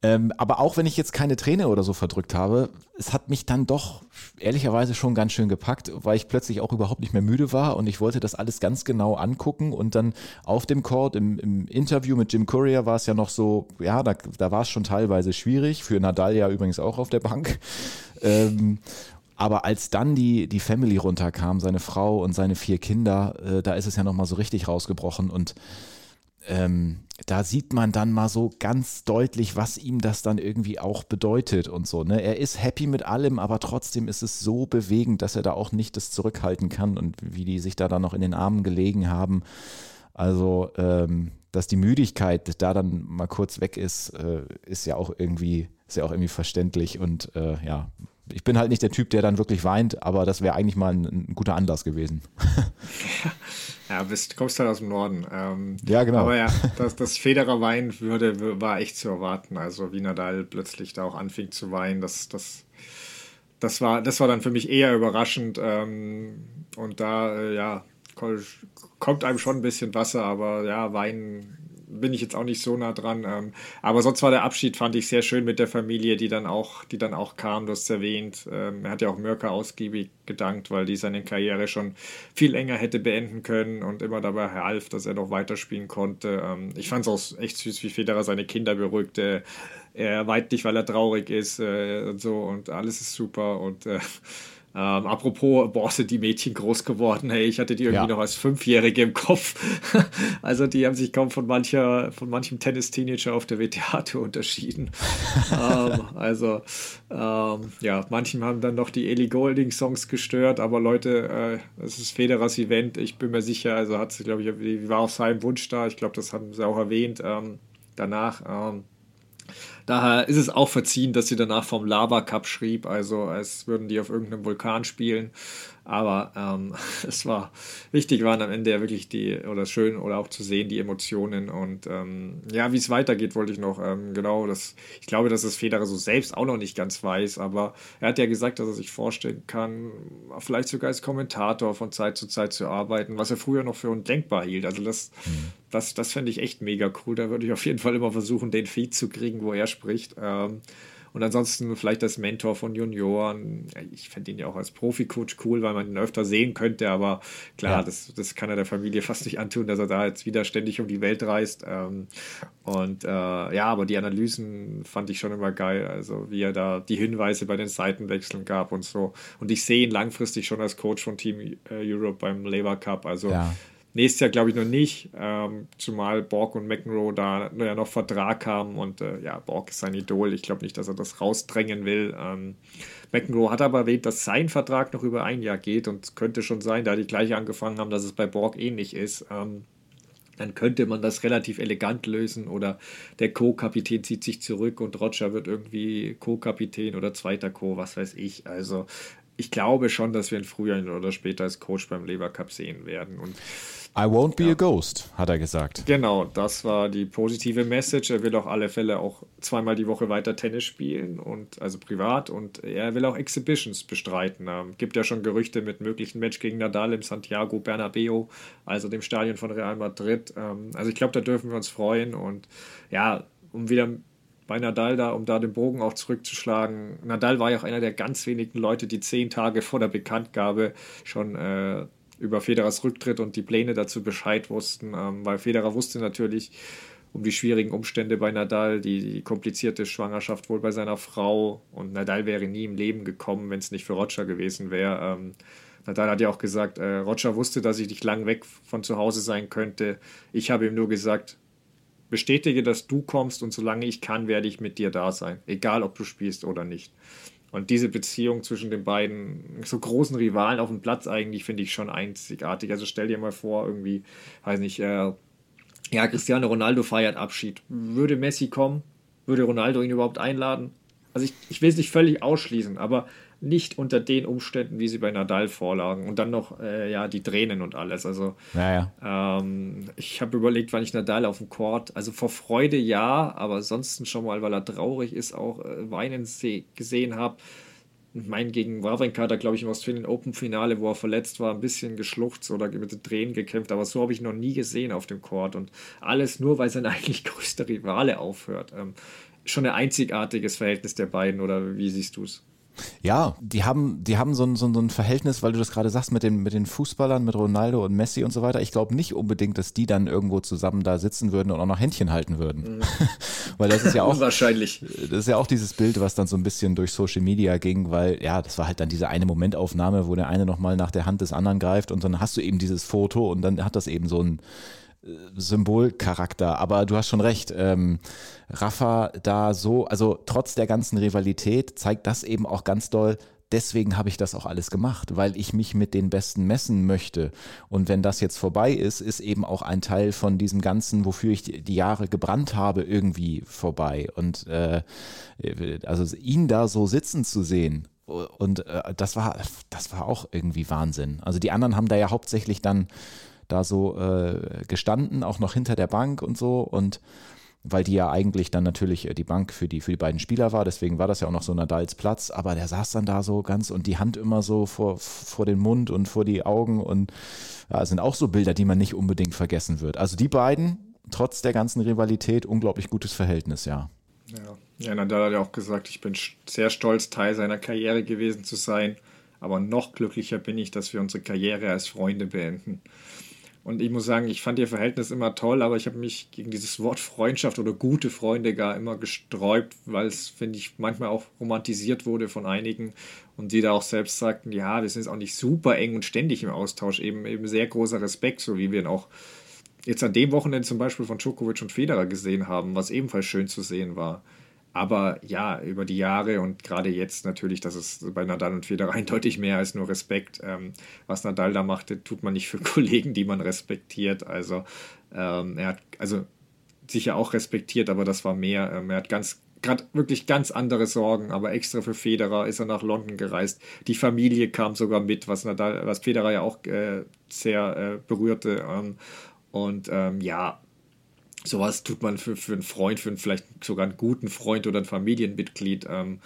Ähm, aber auch wenn ich jetzt keine Träne oder so verdrückt habe, es hat mich dann doch ehrlicherweise schon ganz schön gepackt, weil ich plötzlich auch überhaupt nicht mehr müde war und ich wollte das alles ganz genau angucken und dann auf dem Court im, im Interview mit Jim Courier war es ja noch so, ja, da, da war es schon teilweise schwierig, für Nadal ja übrigens auch auf der Bank. Ähm, aber als dann die, die Family runterkam, seine Frau und seine vier Kinder, äh, da ist es ja nochmal so richtig rausgebrochen und ähm, da sieht man dann mal so ganz deutlich, was ihm das dann irgendwie auch bedeutet und so. Ne? Er ist happy mit allem, aber trotzdem ist es so bewegend, dass er da auch nicht das zurückhalten kann und wie die sich da dann noch in den Armen gelegen haben. Also, ähm, dass die Müdigkeit da dann mal kurz weg ist, äh, ist ja auch irgendwie, ist ja auch irgendwie verständlich und äh, ja, ich bin halt nicht der Typ, der dann wirklich weint, aber das wäre eigentlich mal ein, ein, guter Anlass gewesen. ja, bist, kommst halt aus dem Norden. Ähm, ja, genau. Aber ja, dass das Federer weinen würde, war echt zu erwarten. Also wie Nadal plötzlich da auch anfing zu weinen, das, das, das, war, das war dann für mich eher überraschend. Ähm, und da, äh, ja, kommt einem schon ein bisschen Wasser, aber ja, weinen bin ich jetzt auch nicht so nah dran. Ähm, aber sonst war der Abschied, fand ich sehr schön mit der Familie, die dann auch, die dann auch kam, du hast erwähnt. Ähm, er hat ja auch Mirka ausgiebig gedankt, weil die seine Karriere schon viel länger hätte beenden können und immer dabei half, dass er noch weiterspielen konnte. Ähm, ich fand es auch echt süß, wie Federer seine Kinder beruhigte. Er weint nicht, weil er traurig ist äh, und so und alles ist super und äh, ähm, apropos, boah, sind die Mädchen groß geworden. Hey, ich hatte die irgendwie ja. noch als Fünfjährige im Kopf. also die haben sich kaum von mancher, von manchem Tennis-Teenager auf der WTA-Tour unterschieden. ähm, also ähm, ja, manchen haben dann noch die Ellie Golding-Songs gestört, aber Leute, äh, es ist Federers Event. Ich bin mir sicher, also hat sie, glaube ich, war auf seinem Wunsch da. Ich glaube, das haben sie auch erwähnt ähm, danach. Daher ist es auch verziehen, dass sie danach vom Lava Cup schrieb, also als würden die auf irgendeinem Vulkan spielen. Aber ähm, es war wichtig, waren am Ende ja wirklich die, oder schön oder auch zu sehen, die Emotionen. Und ähm, ja, wie es weitergeht, wollte ich noch. Ähm, genau, das, ich glaube, dass es Federer so selbst auch noch nicht ganz weiß, aber er hat ja gesagt, dass er sich vorstellen kann, vielleicht sogar als Kommentator von Zeit zu Zeit zu arbeiten, was er früher noch für undenkbar hielt. Also das, mhm. das, das fände ich echt mega cool. Da würde ich auf jeden Fall immer versuchen, den Feed zu kriegen, wo er spricht. Ähm, und ansonsten vielleicht als Mentor von Junioren. Ich fände ihn ja auch als Profi-Coach cool, weil man ihn öfter sehen könnte, aber klar, ja. das, das kann er der Familie fast nicht antun, dass er da jetzt wieder ständig um die Welt reist. Ähm, und äh, ja, aber die Analysen fand ich schon immer geil. Also wie er da die Hinweise bei den Seitenwechseln gab und so. Und ich sehe ihn langfristig schon als Coach von Team äh, Europe beim Labour Cup. Also ja Nächstes Jahr glaube ich noch nicht, ähm, zumal Borg und McEnroe da ja noch Vertrag haben und äh, ja, Borg ist sein Idol. Ich glaube nicht, dass er das rausdrängen will. Ähm, McEnroe hat aber erwähnt, dass sein Vertrag noch über ein Jahr geht und es könnte schon sein, da die gleich angefangen haben, dass es bei Borg ähnlich ist. Ähm, dann könnte man das relativ elegant lösen oder der Co-Kapitän zieht sich zurück und Roger wird irgendwie Co-Kapitän oder zweiter Co, was weiß ich. Also ich glaube schon, dass wir ihn früher oder später als Coach beim Lever Cup sehen werden. Und I won't be ja. a ghost, hat er gesagt. Genau, das war die positive Message. Er will auf alle Fälle auch zweimal die Woche weiter Tennis spielen und also privat und er will auch Exhibitions bestreiten. Ähm, gibt ja schon Gerüchte mit möglichen Match gegen Nadal im Santiago Bernabeo, also dem Stadion von Real Madrid. Ähm, also ich glaube, da dürfen wir uns freuen und ja, um wieder bei Nadal da, um da den Bogen auch zurückzuschlagen. Nadal war ja auch einer der ganz wenigen Leute, die zehn Tage vor der Bekanntgabe schon äh, über Federers Rücktritt und die Pläne dazu Bescheid wussten, ähm, weil Federer wusste natürlich um die schwierigen Umstände bei Nadal, die, die, komplizierte Schwangerschaft wohl bei seiner Frau und Nadal wäre nie im Leben gekommen, wenn es nicht für Roger gewesen wäre. Ähm, Nadal hat ja auch gesagt, äh, Roger wusste, dass ich nicht lang weg von zu Hause sein könnte. Ich habe ihm nur gesagt, bestätige, dass du kommst und solange ich kann, werde ich mit dir da sein, egal ob du spielst oder nicht. Und diese Beziehung zwischen den beiden so großen Rivalen auf dem Platz eigentlich finde ich schon einzigartig. Also stell dir mal vor, irgendwie, weiß nicht, äh, ja, Cristiano Ronaldo feiert Abschied. Würde Messi kommen? Würde Ronaldo ihn überhaupt einladen? Also ich, ich will es nicht völlig ausschließen, aber nicht unter den Umständen, wie sie bei Nadal vorlagen. Und dann noch äh, ja die Tränen und alles. Also ja, ja. Ähm, ich habe überlegt, wann ich Nadal auf dem Court, also vor Freude ja, aber ansonsten schon mal, weil er traurig ist, auch äh, weinen gesehen habe. Mein gegen Wawrinka hat er, glaube ich, im Australian Open Finale, wo er verletzt war, ein bisschen geschluchzt oder mit den Tränen gekämpft. Aber so habe ich noch nie gesehen auf dem Court. Und alles nur, weil sein eigentlich größter Rivale aufhört. Ähm, schon ein einzigartiges Verhältnis der beiden, oder wie siehst du es? Ja, die haben, die haben so ein, so ein Verhältnis, weil du das gerade sagst, mit den, mit den Fußballern, mit Ronaldo und Messi und so weiter. Ich glaube nicht unbedingt, dass die dann irgendwo zusammen da sitzen würden und auch noch Händchen halten würden. Mhm. weil das ist ja auch. Wahrscheinlich. Das ist ja auch dieses Bild, was dann so ein bisschen durch Social Media ging, weil ja, das war halt dann diese eine Momentaufnahme, wo der eine nochmal nach der Hand des anderen greift und dann hast du eben dieses Foto und dann hat das eben so ein Symbolcharakter. Aber du hast schon recht. Ähm, Rafa da so, also trotz der ganzen Rivalität zeigt das eben auch ganz doll, deswegen habe ich das auch alles gemacht, weil ich mich mit den Besten messen möchte. Und wenn das jetzt vorbei ist, ist eben auch ein Teil von diesem Ganzen, wofür ich die, Jahre gebrannt habe, irgendwie vorbei. Und äh, also ihn da so sitzen zu sehen. Und äh, das war, das war auch irgendwie Wahnsinn. Also die anderen haben da ja hauptsächlich dann da so äh, gestanden, auch noch hinter der Bank und so. Und weil die ja eigentlich dann natürlich äh, die Bank für die, für die beiden Spieler war, deswegen war das ja auch noch so Nadals Platz, aber der saß dann da so ganz und die Hand immer so vor, vor den Mund und vor die Augen und ja, sind auch so Bilder, die man nicht unbedingt vergessen wird. Also die beiden, trotz der ganzen Rivalität, unglaublich gutes Verhältnis, ja. Ja, ja Nadal hat ja auch gesagt, ich bin sehr stolz, Teil seiner Karriere gewesen zu sein, aber noch glücklicher bin ich, dass wir unsere Karriere als Freunde beenden. Und ich muss sagen, ich fand ihr Verhältnis immer toll, aber ich habe mich gegen dieses Wort Freundschaft oder gute Freunde gar immer gesträubt, weil es, finde ich, manchmal auch romantisiert wurde von einigen und die da auch selbst sagten, ja, wir sind jetzt auch nicht super eng und ständig im Austausch, eben, eben sehr großer Respekt, so wie wir ihn auch jetzt an dem Wochenende zum Beispiel von Djokovic und Federer gesehen haben, was ebenfalls schön zu sehen war. Aber ja, über die Jahre und gerade jetzt natürlich, das ist bei Nadal und Federer eindeutig mehr als nur Respekt. Ähm, was Nadal da machte, tut man nicht für Kollegen, die man respektiert. Also ähm, er hat also sicher auch respektiert, aber das war mehr. Ähm, er hat ganz gerade wirklich ganz andere Sorgen, aber extra für Federer ist er nach London gereist. Die Familie kam sogar mit, was Nadal, was Federer ja auch äh, sehr äh, berührte. Ähm, und ähm, ja, sowas tut man für, für einen Freund, für einen, vielleicht sogar einen guten Freund oder ein Familienmitglied. Ähm,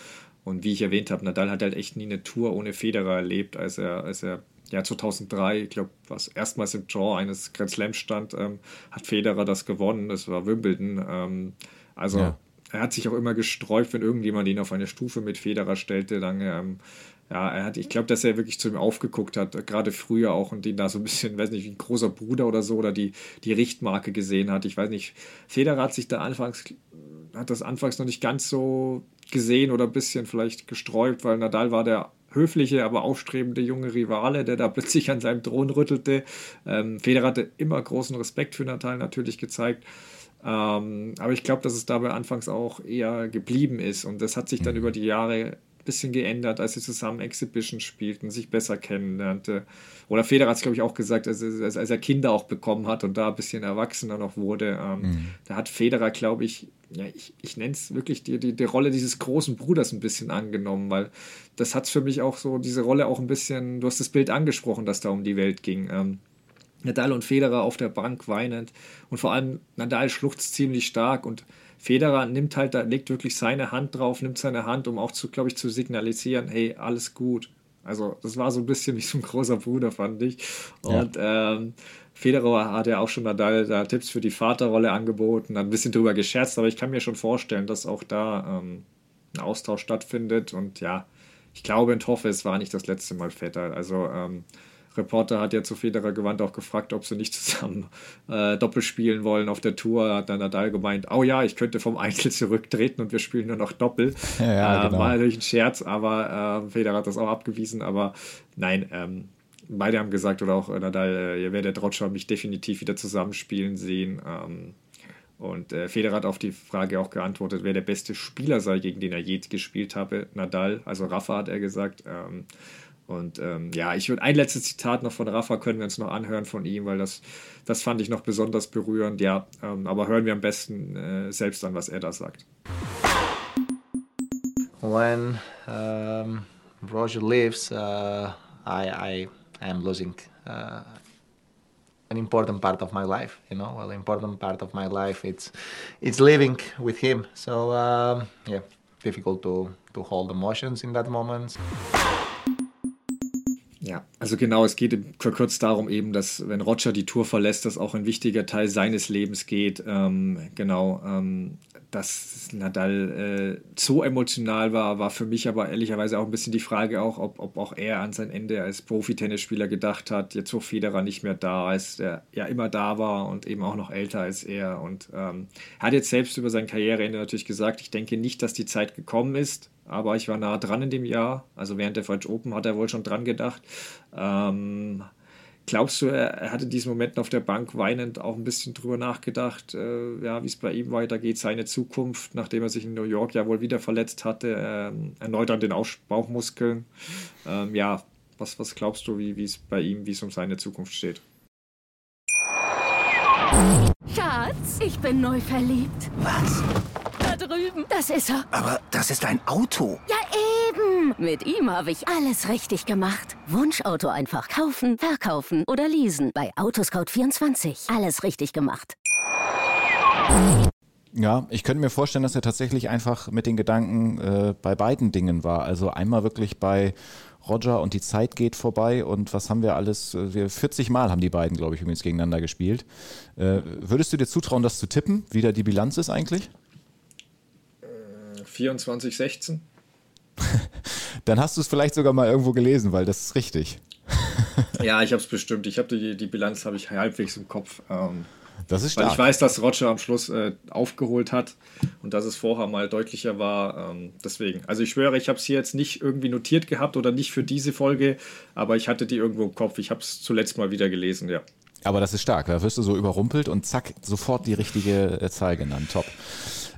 und wie ich erwähnt habe, Nadal hat halt echt nie eine Tour ohne Federer erlebt, als er, als er ja 2003, ich glaube, was erstmals im Draw eines Grand Slam stand, ähm, hat Federer das gewonnen. Das war Wimbledon. Ähm, also ja. er hat sich auch immer gesträubt, wenn irgendjemand ihn auf eine Stufe mit Federer stellte, dann ähm, ja, er hat, ich glaube, dass er wirklich zu ihm aufgeguckt hat, gerade früher auch und ihn da so ein bisschen, weiß nicht, wie ein großer Bruder oder so oder die, die Richtmarke gesehen hat. Ich weiß nicht, Federer hat sich da anfangs, hat das anfangs noch nicht ganz so gesehen oder ein bisschen vielleicht gesträubt, weil Nadal war der höfliche, aber aufstrebende junge Rivale, der da plötzlich an seinem Thron rüttelte. Ähm, Federer hatte immer großen Respekt für Natal natürlich gezeigt. Ähm, aber ich glaube, dass es dabei anfangs auch eher geblieben ist und das hat sich dann mhm. über die Jahre bisschen geändert, als sie zusammen Exhibition spielten, sich besser kennenlernte. Oder Federer hat es, glaube ich, auch gesagt, als, als, als, er Kinder auch bekommen hat und da ein bisschen erwachsener noch wurde. Ähm, mhm. Da hat Federer, glaube ich, ja, ich, ich nenne es wirklich die, die, die Rolle dieses großen Bruders ein bisschen angenommen, weil das hat für mich auch so, diese Rolle auch ein bisschen, du hast das Bild angesprochen, dass da um die Welt ging. Ähm, Nadal und Federer auf der Bank weinend und vor allem Nadal schluchzt ziemlich stark und Federer nimmt halt, da legt wirklich seine Hand drauf, nimmt seine Hand, um auch zu, glaube ich, zu signalisieren, hey, alles gut. Also das war so ein bisschen wie so ein großer Bruder, fand ich. Und ja. ähm, Federer hat ja auch schon Nadal da Tipps für die Vaterrolle angeboten, hat ein bisschen drüber gescherzt, aber ich kann mir schon vorstellen, dass auch da ähm, ein Austausch stattfindet. Und ja, ich glaube und hoffe, es war nicht das letzte Mal Vetter. Also ähm, Reporter hat ja zu Federer gewandt auch gefragt, ob sie nicht zusammen äh, Doppel spielen wollen auf der Tour. Hat dann Nadal gemeint, oh ja, ich könnte vom Einzel zurücktreten und wir spielen nur noch Doppel. Ja, ja, äh, genau. War natürlich ein Scherz, aber äh, Federer hat das auch abgewiesen. Aber nein, ähm, beide haben gesagt, oder auch Nadal, äh, ihr werdet Roger mich definitiv wieder zusammenspielen sehen. Ähm, und äh, Federer hat auf die Frage auch geantwortet, wer der beste Spieler sei, gegen den er je gespielt habe. Nadal, also Rafa hat er gesagt. Ähm, und ähm, ja, ich würde ein letztes Zitat noch von Rafa können wir uns noch anhören von ihm, weil das, das fand ich noch besonders berührend. Ja, ähm, aber hören wir am besten äh, selbst an, was er da sagt. When um, Roger leaves, uh, I, I am losing uh, an important part of my life. You know, well, important part of my life it's it's living with him. So um, yeah, difficult to to hold emotions in that moment. Ja, also genau, es geht kurz darum eben, dass wenn Roger die Tour verlässt, dass auch ein wichtiger Teil seines Lebens geht. Ähm, genau, ähm, dass Nadal äh, so emotional war, war für mich aber ehrlicherweise auch ein bisschen die Frage auch, ob, ob auch er an sein Ende als Profi-Tennisspieler gedacht hat, jetzt wo Federer nicht mehr da ist, der ja immer da war und eben auch noch älter als er. Und ähm, hat jetzt selbst über sein Karriereende natürlich gesagt, ich denke nicht, dass die Zeit gekommen ist, aber ich war nah dran in dem Jahr. Also während der French Open hat er wohl schon dran gedacht. Ähm, glaubst du, er, hatte diesen Moment auf der Bank weinend auch ein bisschen drüber nachgedacht, äh, ja, wie es bei ihm weitergeht, seine Zukunft, nachdem er sich in New York ja wohl wieder verletzt hatte, ähm, erneut an den Bauchmuskeln. Ähm, ja, was, was glaubst du, wie es bei ihm, wie es um seine Zukunft steht? Schatz, ich bin neu verliebt. Was? Drüben. Das ist er. Aber das ist ein Auto. Ja, eben. Mit ihm habe ich alles richtig gemacht. Wunschauto einfach kaufen, verkaufen oder leasen. Bei Autoscout24. Alles richtig gemacht. Ja, ich könnte mir vorstellen, dass er tatsächlich einfach mit den Gedanken äh, bei beiden Dingen war. Also einmal wirklich bei Roger und die Zeit geht vorbei und was haben wir alles? Äh, wir 40 Mal haben die beiden, glaube ich, übrigens gegeneinander gespielt. Äh, würdest du dir zutrauen, das zu tippen, wie da die Bilanz ist eigentlich? 24, 16. Dann hast du es vielleicht sogar mal irgendwo gelesen, weil das ist richtig. ja, ich habe es bestimmt. Ich habe die, die Bilanz habe ich halbwegs im Kopf. Ähm, das ist stark. Weil ich weiß, dass Roger am Schluss äh, aufgeholt hat und dass es vorher mal deutlicher war. Ähm, deswegen. Also ich schwöre, ich habe es hier jetzt nicht irgendwie notiert gehabt oder nicht für diese Folge, aber ich hatte die irgendwo im Kopf. Ich habe es zuletzt mal wieder gelesen, ja. Aber das ist stark. Da wirst du so überrumpelt und zack, sofort die richtige äh, Zahl genannt. Top.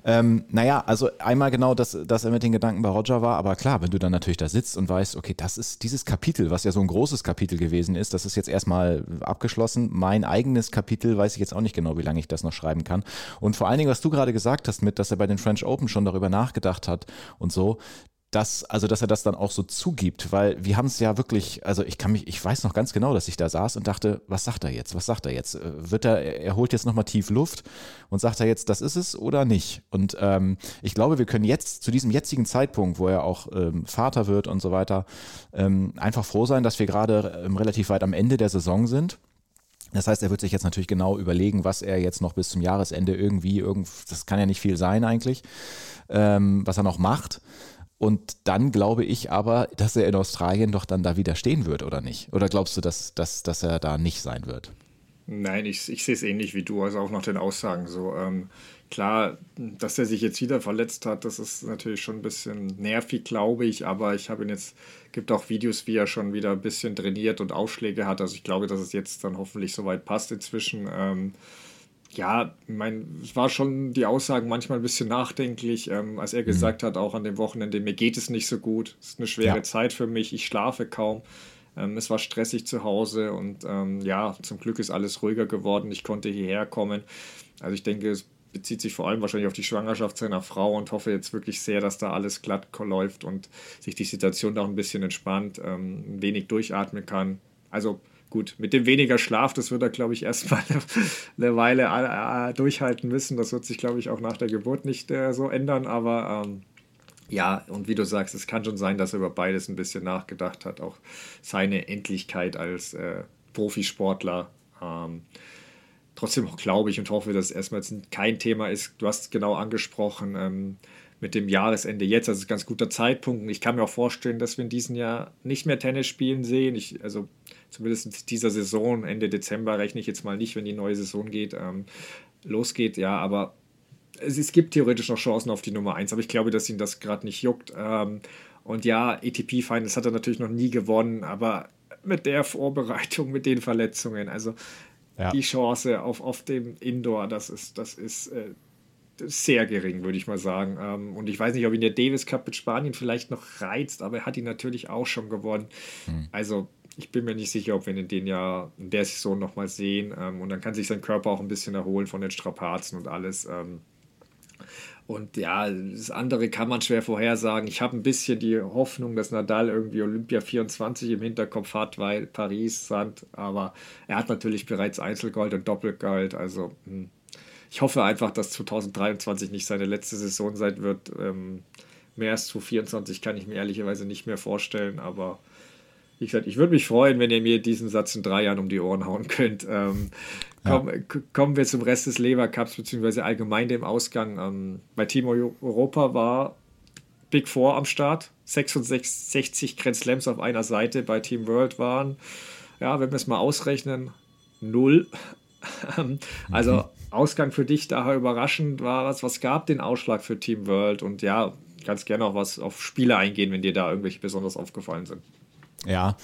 Ähm, naja, also einmal genau, dass, dass er mit den Gedanken bei Roger war, aber klar, wenn du dann natürlich da sitzt und weißt, okay, das ist dieses Kapitel, was ja so ein großes Kapitel gewesen ist, das ist jetzt erstmal abgeschlossen. Mein eigenes Kapitel weiß ich jetzt auch nicht genau, wie lange ich das noch schreiben kann. Und vor allen Dingen, was du gerade gesagt hast, mit, dass er bei den French Open schon darüber nachgedacht hat und so, dass, also dass er das dann auch so zugibt, weil wir haben es ja wirklich, also ich kann mich, ich weiß noch ganz genau, dass ich da saß und dachte, was sagt er jetzt? Was sagt er jetzt? Äh, wird er, er holt jetzt nochmal tief Luft und sagt er jetzt, das ist es oder nicht? Und ähm, ich glaube, wir können jetzt zu diesem jetzigen Zeitpunkt, wo er auch ähm, Vater wird und so weiter, ähm, einfach froh sein, dass wir gerade ähm, relativ weit am Ende der Saison sind. Das heißt, er wird sich jetzt natürlich genau überlegen, was er jetzt noch bis zum Jahresende irgendwie, irgend, das kann ja nicht viel sein eigentlich, ähm, was er noch macht. Und dann glaube ich aber, dass er in Australien doch dann da wieder stehen wird, oder nicht? Oder glaubst du, dass, dass, dass er da nicht sein wird? Nein, ich, ich sehe es ähnlich wie du, also auch nach den Aussagen so. Ähm, klar, dass er sich jetzt wieder verletzt hat, das ist natürlich schon ein bisschen nervig, glaube ich, aber ich habe ihn jetzt, gibt auch Videos, wie er schon wieder ein bisschen trainiert und Aufschläge hat, also ich glaube, dass es jetzt dann hoffentlich soweit passt inzwischen. Ähm, ja, ich meine, es war schon die Aussagen manchmal ein bisschen nachdenklich, ähm, als er mhm. gesagt hat, auch an dem Wochenende, mir geht es nicht so gut, es ist eine schwere ja. Zeit für mich, ich schlafe kaum. Ähm, es war stressig zu Hause und ähm, ja, zum Glück ist alles ruhiger geworden. Ich konnte hierher kommen. Also ich denke, es bezieht sich vor allem wahrscheinlich auf die Schwangerschaft seiner Frau und hoffe jetzt wirklich sehr, dass da alles glatt läuft und sich die Situation auch ein bisschen entspannt, ähm, ein wenig durchatmen kann. Also gut, mit dem weniger Schlaf, das wird er, glaube ich, erstmal eine Weile äh, äh, durchhalten müssen. Das wird sich, glaube ich, auch nach der Geburt nicht äh, so ändern, aber ähm, ja, und wie du sagst, es kann schon sein, dass er über beides ein bisschen nachgedacht hat, auch seine Endlichkeit als äh, Profisportler. Ähm, trotzdem glaube ich und hoffe, dass es erstmal kein Thema ist. Du hast genau angesprochen ähm, mit dem Jahresende jetzt, also ganz guter Zeitpunkt. Ich kann mir auch vorstellen, dass wir in diesem Jahr nicht mehr Tennis spielen sehen. Ich, also zumindest in dieser Saison, Ende Dezember rechne ich jetzt mal nicht, wenn die neue Saison geht, ähm, losgeht. Ja, aber es, es, gibt theoretisch noch Chancen auf die Nummer 1, aber ich glaube, dass ihn das gerade nicht juckt. Ähm, und ja, ATP Finals hat er natürlich noch nie gewonnen, aber mit der Vorbereitung, mit den Verletzungen, also ja. die Chance auf, auf dem Indoor, das ist, das ist äh, sehr gering, würde ich mal sagen. Ähm, und ich weiß nicht, ob ihn der Davis Cup mit Spanien vielleicht noch reizt, aber er hat ihn natürlich auch schon gewonnen. Mhm. Also ich bin mir nicht sicher, ob wir ihn in den Jahr, in der Saison nochmal sehen. Ähm, und dann kann sich sein Körper auch ein bisschen erholen von den Strapazen und alles. Ähm, und ja, das andere kann man schwer vorhersagen. Ich habe ein bisschen die Hoffnung, dass Nadal irgendwie Olympia 24 im Hinterkopf hat, weil Paris, Sand, aber er hat natürlich bereits Einzelgold und Doppelgold. Also hm. ich hoffe einfach, dass 2023 nicht seine letzte Saison sein wird. Ähm, mehr als 2024 kann ich mir ehrlicherweise nicht mehr vorstellen, aber wie gesagt, ich würde mich freuen, wenn ihr mir diesen Satz in drei Jahren um die Ohren hauen könnt. Ähm, komm, ja. Kommen wir zum Rest des Lever Cups, beziehungsweise allgemein dem Ausgang. Ähm, bei Team Europa war Big Four am Start. 66 Grand Slams auf einer Seite. Bei Team World waren, ja, wenn wir es mal ausrechnen, null. also mhm. Ausgang für dich daher überraschend war was. Was gab den Ausschlag für Team World? Und ja, ganz gerne auch was auf Spiele eingehen, wenn dir da irgendwelche besonders aufgefallen sind. Ja,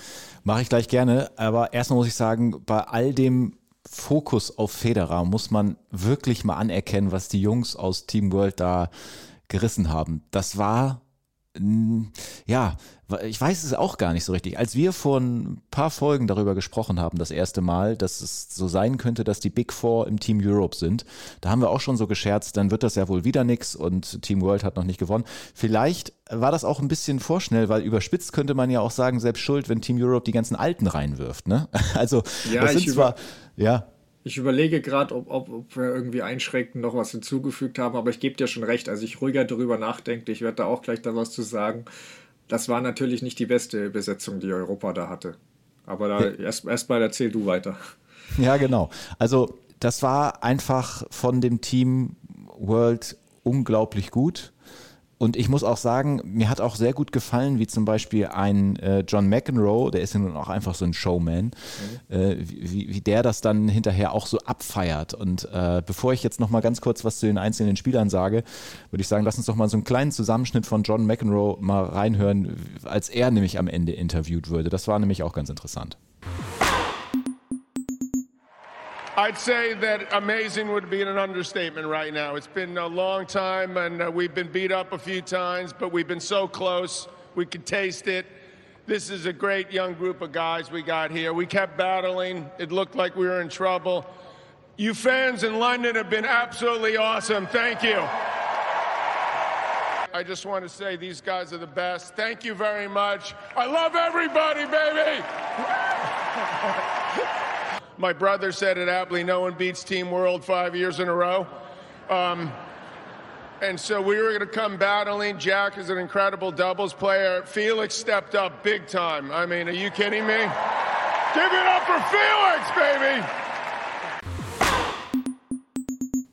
mache ich gleich gerne. Aber erstmal muss ich sagen, bei all dem Fokus auf Federer muss man wirklich mal anerkennen, was die Jungs aus Team World da gerissen haben. Das war ja, ich weiß es auch gar nicht so richtig. Als wir vor ein paar Folgen darüber gesprochen haben, das erste Mal, dass es so sein könnte, dass die Big Four im Team Europe sind, da haben wir auch schon so gescherzt, dann wird das ja wohl wieder nichts und Team World hat noch nicht gewonnen. Vielleicht war das auch ein bisschen vorschnell, weil überspitzt könnte man ja auch sagen, selbst schuld, wenn Team Europe die ganzen Alten reinwirft. Ne? Also, ja, das sind zwar, ja. Ich überlege gerade, ob, ob, ob, wir irgendwie einschränkend noch was hinzugefügt haben, aber ich gebe dir schon recht. Also ich ruhiger darüber nachdenke, ich werde da auch gleich da was zu sagen. Das war natürlich nicht die beste Besetzung, die Europa da hatte. Aber da ja. erst, erst mal erzähl du weiter. Ja, genau. Also das war einfach von dem Team World unglaublich gut. Und ich muss auch sagen, mir hat auch sehr gut gefallen, wie zum Beispiel ein äh, John McEnroe, der ist ja nun auch einfach so ein Showman, mhm. äh, wie, wie der das dann hinterher auch so abfeiert. Und äh, bevor ich jetzt nochmal ganz kurz was zu den einzelnen Spielern sage, würde ich sagen, lass uns doch mal so einen kleinen Zusammenschnitt von John McEnroe mal reinhören, als er nämlich am Ende interviewt wurde. Das war nämlich auch ganz interessant. I'd say that amazing would be an understatement right now. It's been a long time, and uh, we've been beat up a few times, but we've been so close. We could taste it. This is a great young group of guys we got here. We kept battling. It looked like we were in trouble. You fans in London have been absolutely awesome. Thank you. I just want to say these guys are the best. Thank you very much. I love everybody, baby. My brother said it aptly no one beats Team World five years in a row. Um, and so we were going to come battling. Jack is an incredible doubles player. Felix stepped up big time. I mean, are you kidding me? Give it up for Felix, baby!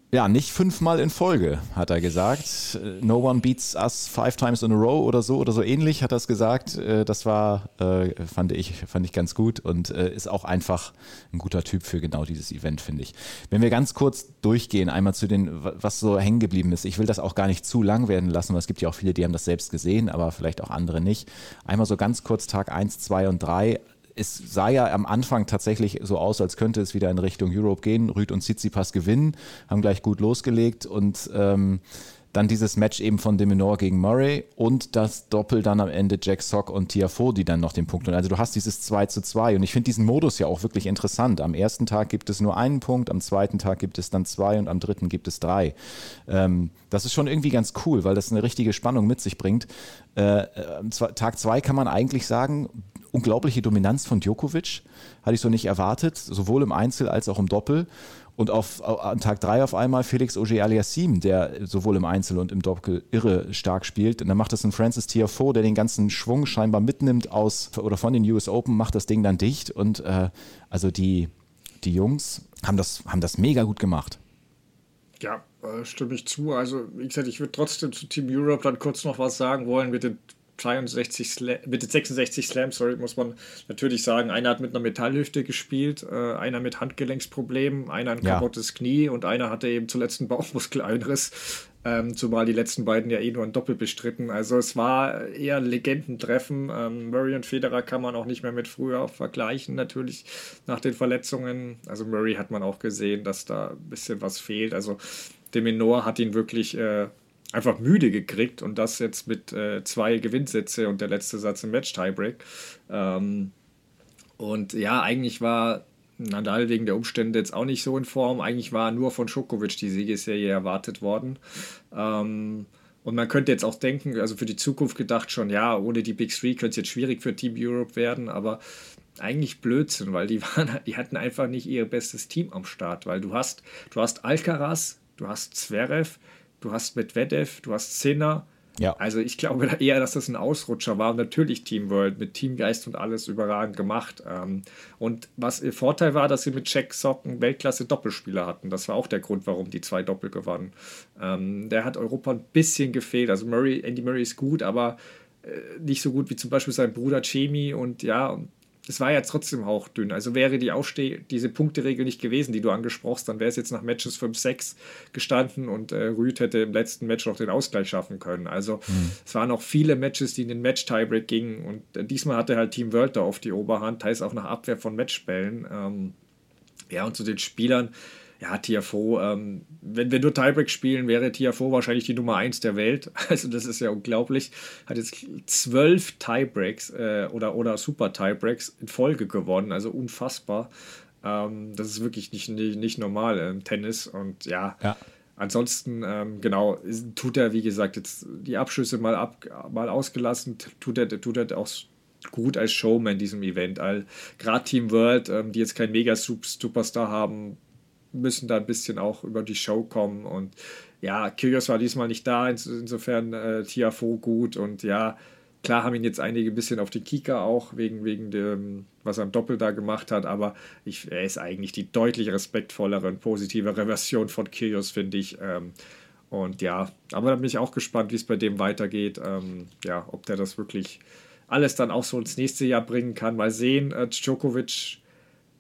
Ja, nicht fünfmal in Folge, hat er gesagt. No one beats us five times in a row oder so oder so ähnlich hat er es gesagt. Äh, das war, äh, fand ich, fand ich ganz gut und äh, ist auch einfach ein guter Typ für genau dieses Event, finde ich. Wenn wir ganz kurz durchgehen, einmal zu den, was so hängen geblieben ist. Ich will das auch gar nicht zu lang werden lassen, weil es gibt ja auch viele, die haben das selbst gesehen, aber vielleicht auch andere nicht. Einmal so ganz kurz Tag 1, 2 und 3 es sah ja am Anfang tatsächlich so aus, als könnte es wieder in Richtung Europe gehen. Rüd und Tsitsipas gewinnen, haben gleich gut losgelegt und ähm, dann dieses Match eben von De Minaur gegen Murray und das Doppel dann am Ende Jack Sock und Tiafoe, die dann noch den Punkt holen. Also du hast dieses 2 zu 2 und ich finde diesen Modus ja auch wirklich interessant. Am ersten Tag gibt es nur einen Punkt, am zweiten Tag gibt es dann zwei und am dritten gibt es drei. Ähm, das ist schon irgendwie ganz cool, weil das eine richtige Spannung mit sich bringt. Äh, äh Tag 2 kann man eigentlich sagen, unglaubliche Dominanz von Djokovic. Hatte ich so nicht erwartet, sowohl im Einzel als auch im Doppel. Und auf, an Tag 3 auf einmal Felix Auger-Aliassime, der sowohl im Einzel und im Doppel irre stark spielt. Und dann macht das ein Francis Tiafoe, der den ganzen Schwung scheinbar mitnimmt aus oder von den US Open, macht das Ding dann dicht. Und äh, also die, die Jungs haben das, haben das mega gut gemacht. Ja, äh, stimme ich zu. Also, wie gesagt, ich würde trotzdem zu Team Europe dann kurz noch was sagen wollen mit den 63 Slam, mit 66 Slams, sorry, muss man natürlich sagen. Einer hat mit einer Metallhüfte gespielt, äh, einer mit Handgelenksproblemen, einer ein ja. kaputtes Knie und einer hatte eben zuletzt einen Bauchmuskeleinriss. Ähm, zumal die letzten beiden ja eh nur ein Doppel bestritten. Also es war eher ein Legendentreffen. Ähm, Murray und Federer kann man auch nicht mehr mit früher vergleichen, natürlich nach den Verletzungen. Also Murray hat man auch gesehen, dass da ein bisschen was fehlt. Also de Menor hat ihn wirklich äh, einfach müde gekriegt und das jetzt mit äh, zwei Gewinnsätze und der letzte Satz im Match-Tiebreak. Ähm, und ja, eigentlich war Nadal wegen der Umstände jetzt auch nicht so in Form. Eigentlich war nur von Djokovic die Siegesserie erwartet worden. Ähm, und man könnte jetzt auch denken, also für die Zukunft gedacht schon, ja, ohne die Big Three könnte es jetzt schwierig für Team Europe werden, aber eigentlich Blödsinn, weil die, waren, die hatten einfach nicht ihr bestes Team am Start, weil du hast, du hast Alcaraz, du hast Zverev, du hast Medvedev, du hast Sinner. Ja. Also ich glaube eher, dass das ein Ausrutscher war. Und natürlich Team World mit Teamgeist und alles überragend gemacht. Ähm, und was ihr Vorteil war, dass sie mit Jack Socken Weltklasse Doppelspieler hatten. Das war auch der Grund, warum die zwei Doppel gewannen. Ähm, der hat Europa ein bisschen gefehlt. Also Murray, Andy Murray ist gut, aber äh, nicht so gut wie zum Beispiel sein Bruder Chemi und ja, und das war ja trotzdem hauchdünn. Also wäre die Aufsteh diese Punkteregel nicht gewesen, die du angesprochen hast, dann wäre es jetzt nach Matches 5-6 gestanden und äh, Rüd hätte im letzten Match noch den Ausgleich schaffen können. Also mhm. es waren auch viele Matches, die in den Match-Tiebreak gingen und äh, diesmal hatte halt Team World da auf die Oberhand, teils auch nach Abwehr von Matchbällen. Ähm, ja, und zu den Spielern, ja, Tiafo, ähm, wenn wir nur Tiebreak spielen, wäre Tiafo wahrscheinlich die Nummer 1 der Welt. Also das ist ja unglaublich. Hat jetzt zwölf Tiebreaks äh, oder, oder Super Tiebreaks in Folge gewonnen. Also unfassbar. Ähm, das ist wirklich nicht, nicht, nicht normal im Tennis. Und ja, ja. ansonsten, ähm, genau, tut er, wie gesagt, jetzt die Abschüsse mal, ab, mal ausgelassen, tut er, tut er auch gut als Showman in diesem Event. Gerade Team World, ähm, die jetzt keinen Mega-Superstar haben, müssen da ein bisschen auch über die Show kommen. Und ja, Kyrgios war diesmal nicht da, insofern äh, Tiafo gut. Und ja, klar haben ihn jetzt einige ein bisschen auf den Kika auch, wegen, wegen dem, was er im Doppel da gemacht hat. Aber ich, er ist eigentlich die deutlich respektvollere und positivere Version von Kyrgios, finde ich. Ähm, und ja, aber da bin ich auch gespannt, wie es bei dem weitergeht. Ähm, ja, ob der das wirklich alles dann auch so ins nächste Jahr bringen kann. Mal sehen. Äh, Djokovic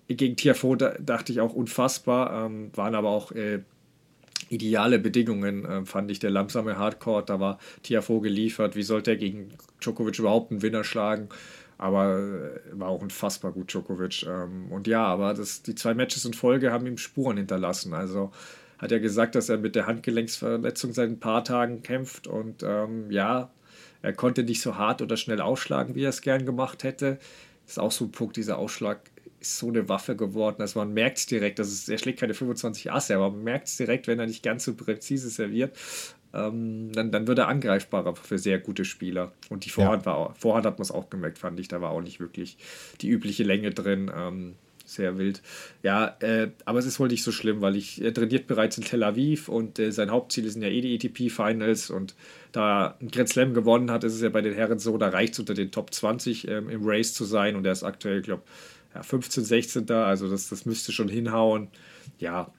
gegen Tiafoe dachte ich auch unfassbar, ähm, waren aber auch äh, ideale Bedingungen, äh, fand ich. Der langsame Hardcore, da war Tiafoe geliefert. Wie sollte er gegen Djokovic überhaupt einen Winner schlagen? Aber äh, war auch unfassbar gut, Djokovic. Ähm, und ja, aber das, die zwei Matches in Folge haben ihm Spuren hinterlassen. Also hat er gesagt, dass er mit der Handgelenksverletzung seit ein paar Tagen kämpft. Und ähm, ja, er konnte nicht so hart oder schnell ausschlagen, wie er es gern gemacht hätte. Das ist auch so ein Punkt, dieser Ausschlag ist so eine Waffe geworden. Also man merkt es direkt, dass es, er schlägt keine 25 Asse, aber man merkt es direkt, wenn er nicht ganz so präzise serviert. Ähm, dann, dann wird er angreifbarer für sehr gute Spieler. Und die Vorhand ja. war auch, Vorhand hat man es auch gemerkt, fand ich. Da war auch nicht wirklich die übliche Länge drin. Ähm, sehr wild. Ja, äh, aber es ist wohl nicht so schlimm, weil ich, er trainiert bereits in Tel Aviv und äh, sein Hauptziel sind ja eh die ATP-Finals und da ein Grand Slam gewonnen hat, ist es ja bei den Herren so, da reicht es unter den Top 20 ähm, im Race zu sein und er ist aktuell, glaube ich, ja, 15, 16. Also das, das müsste schon hinhauen. Ja,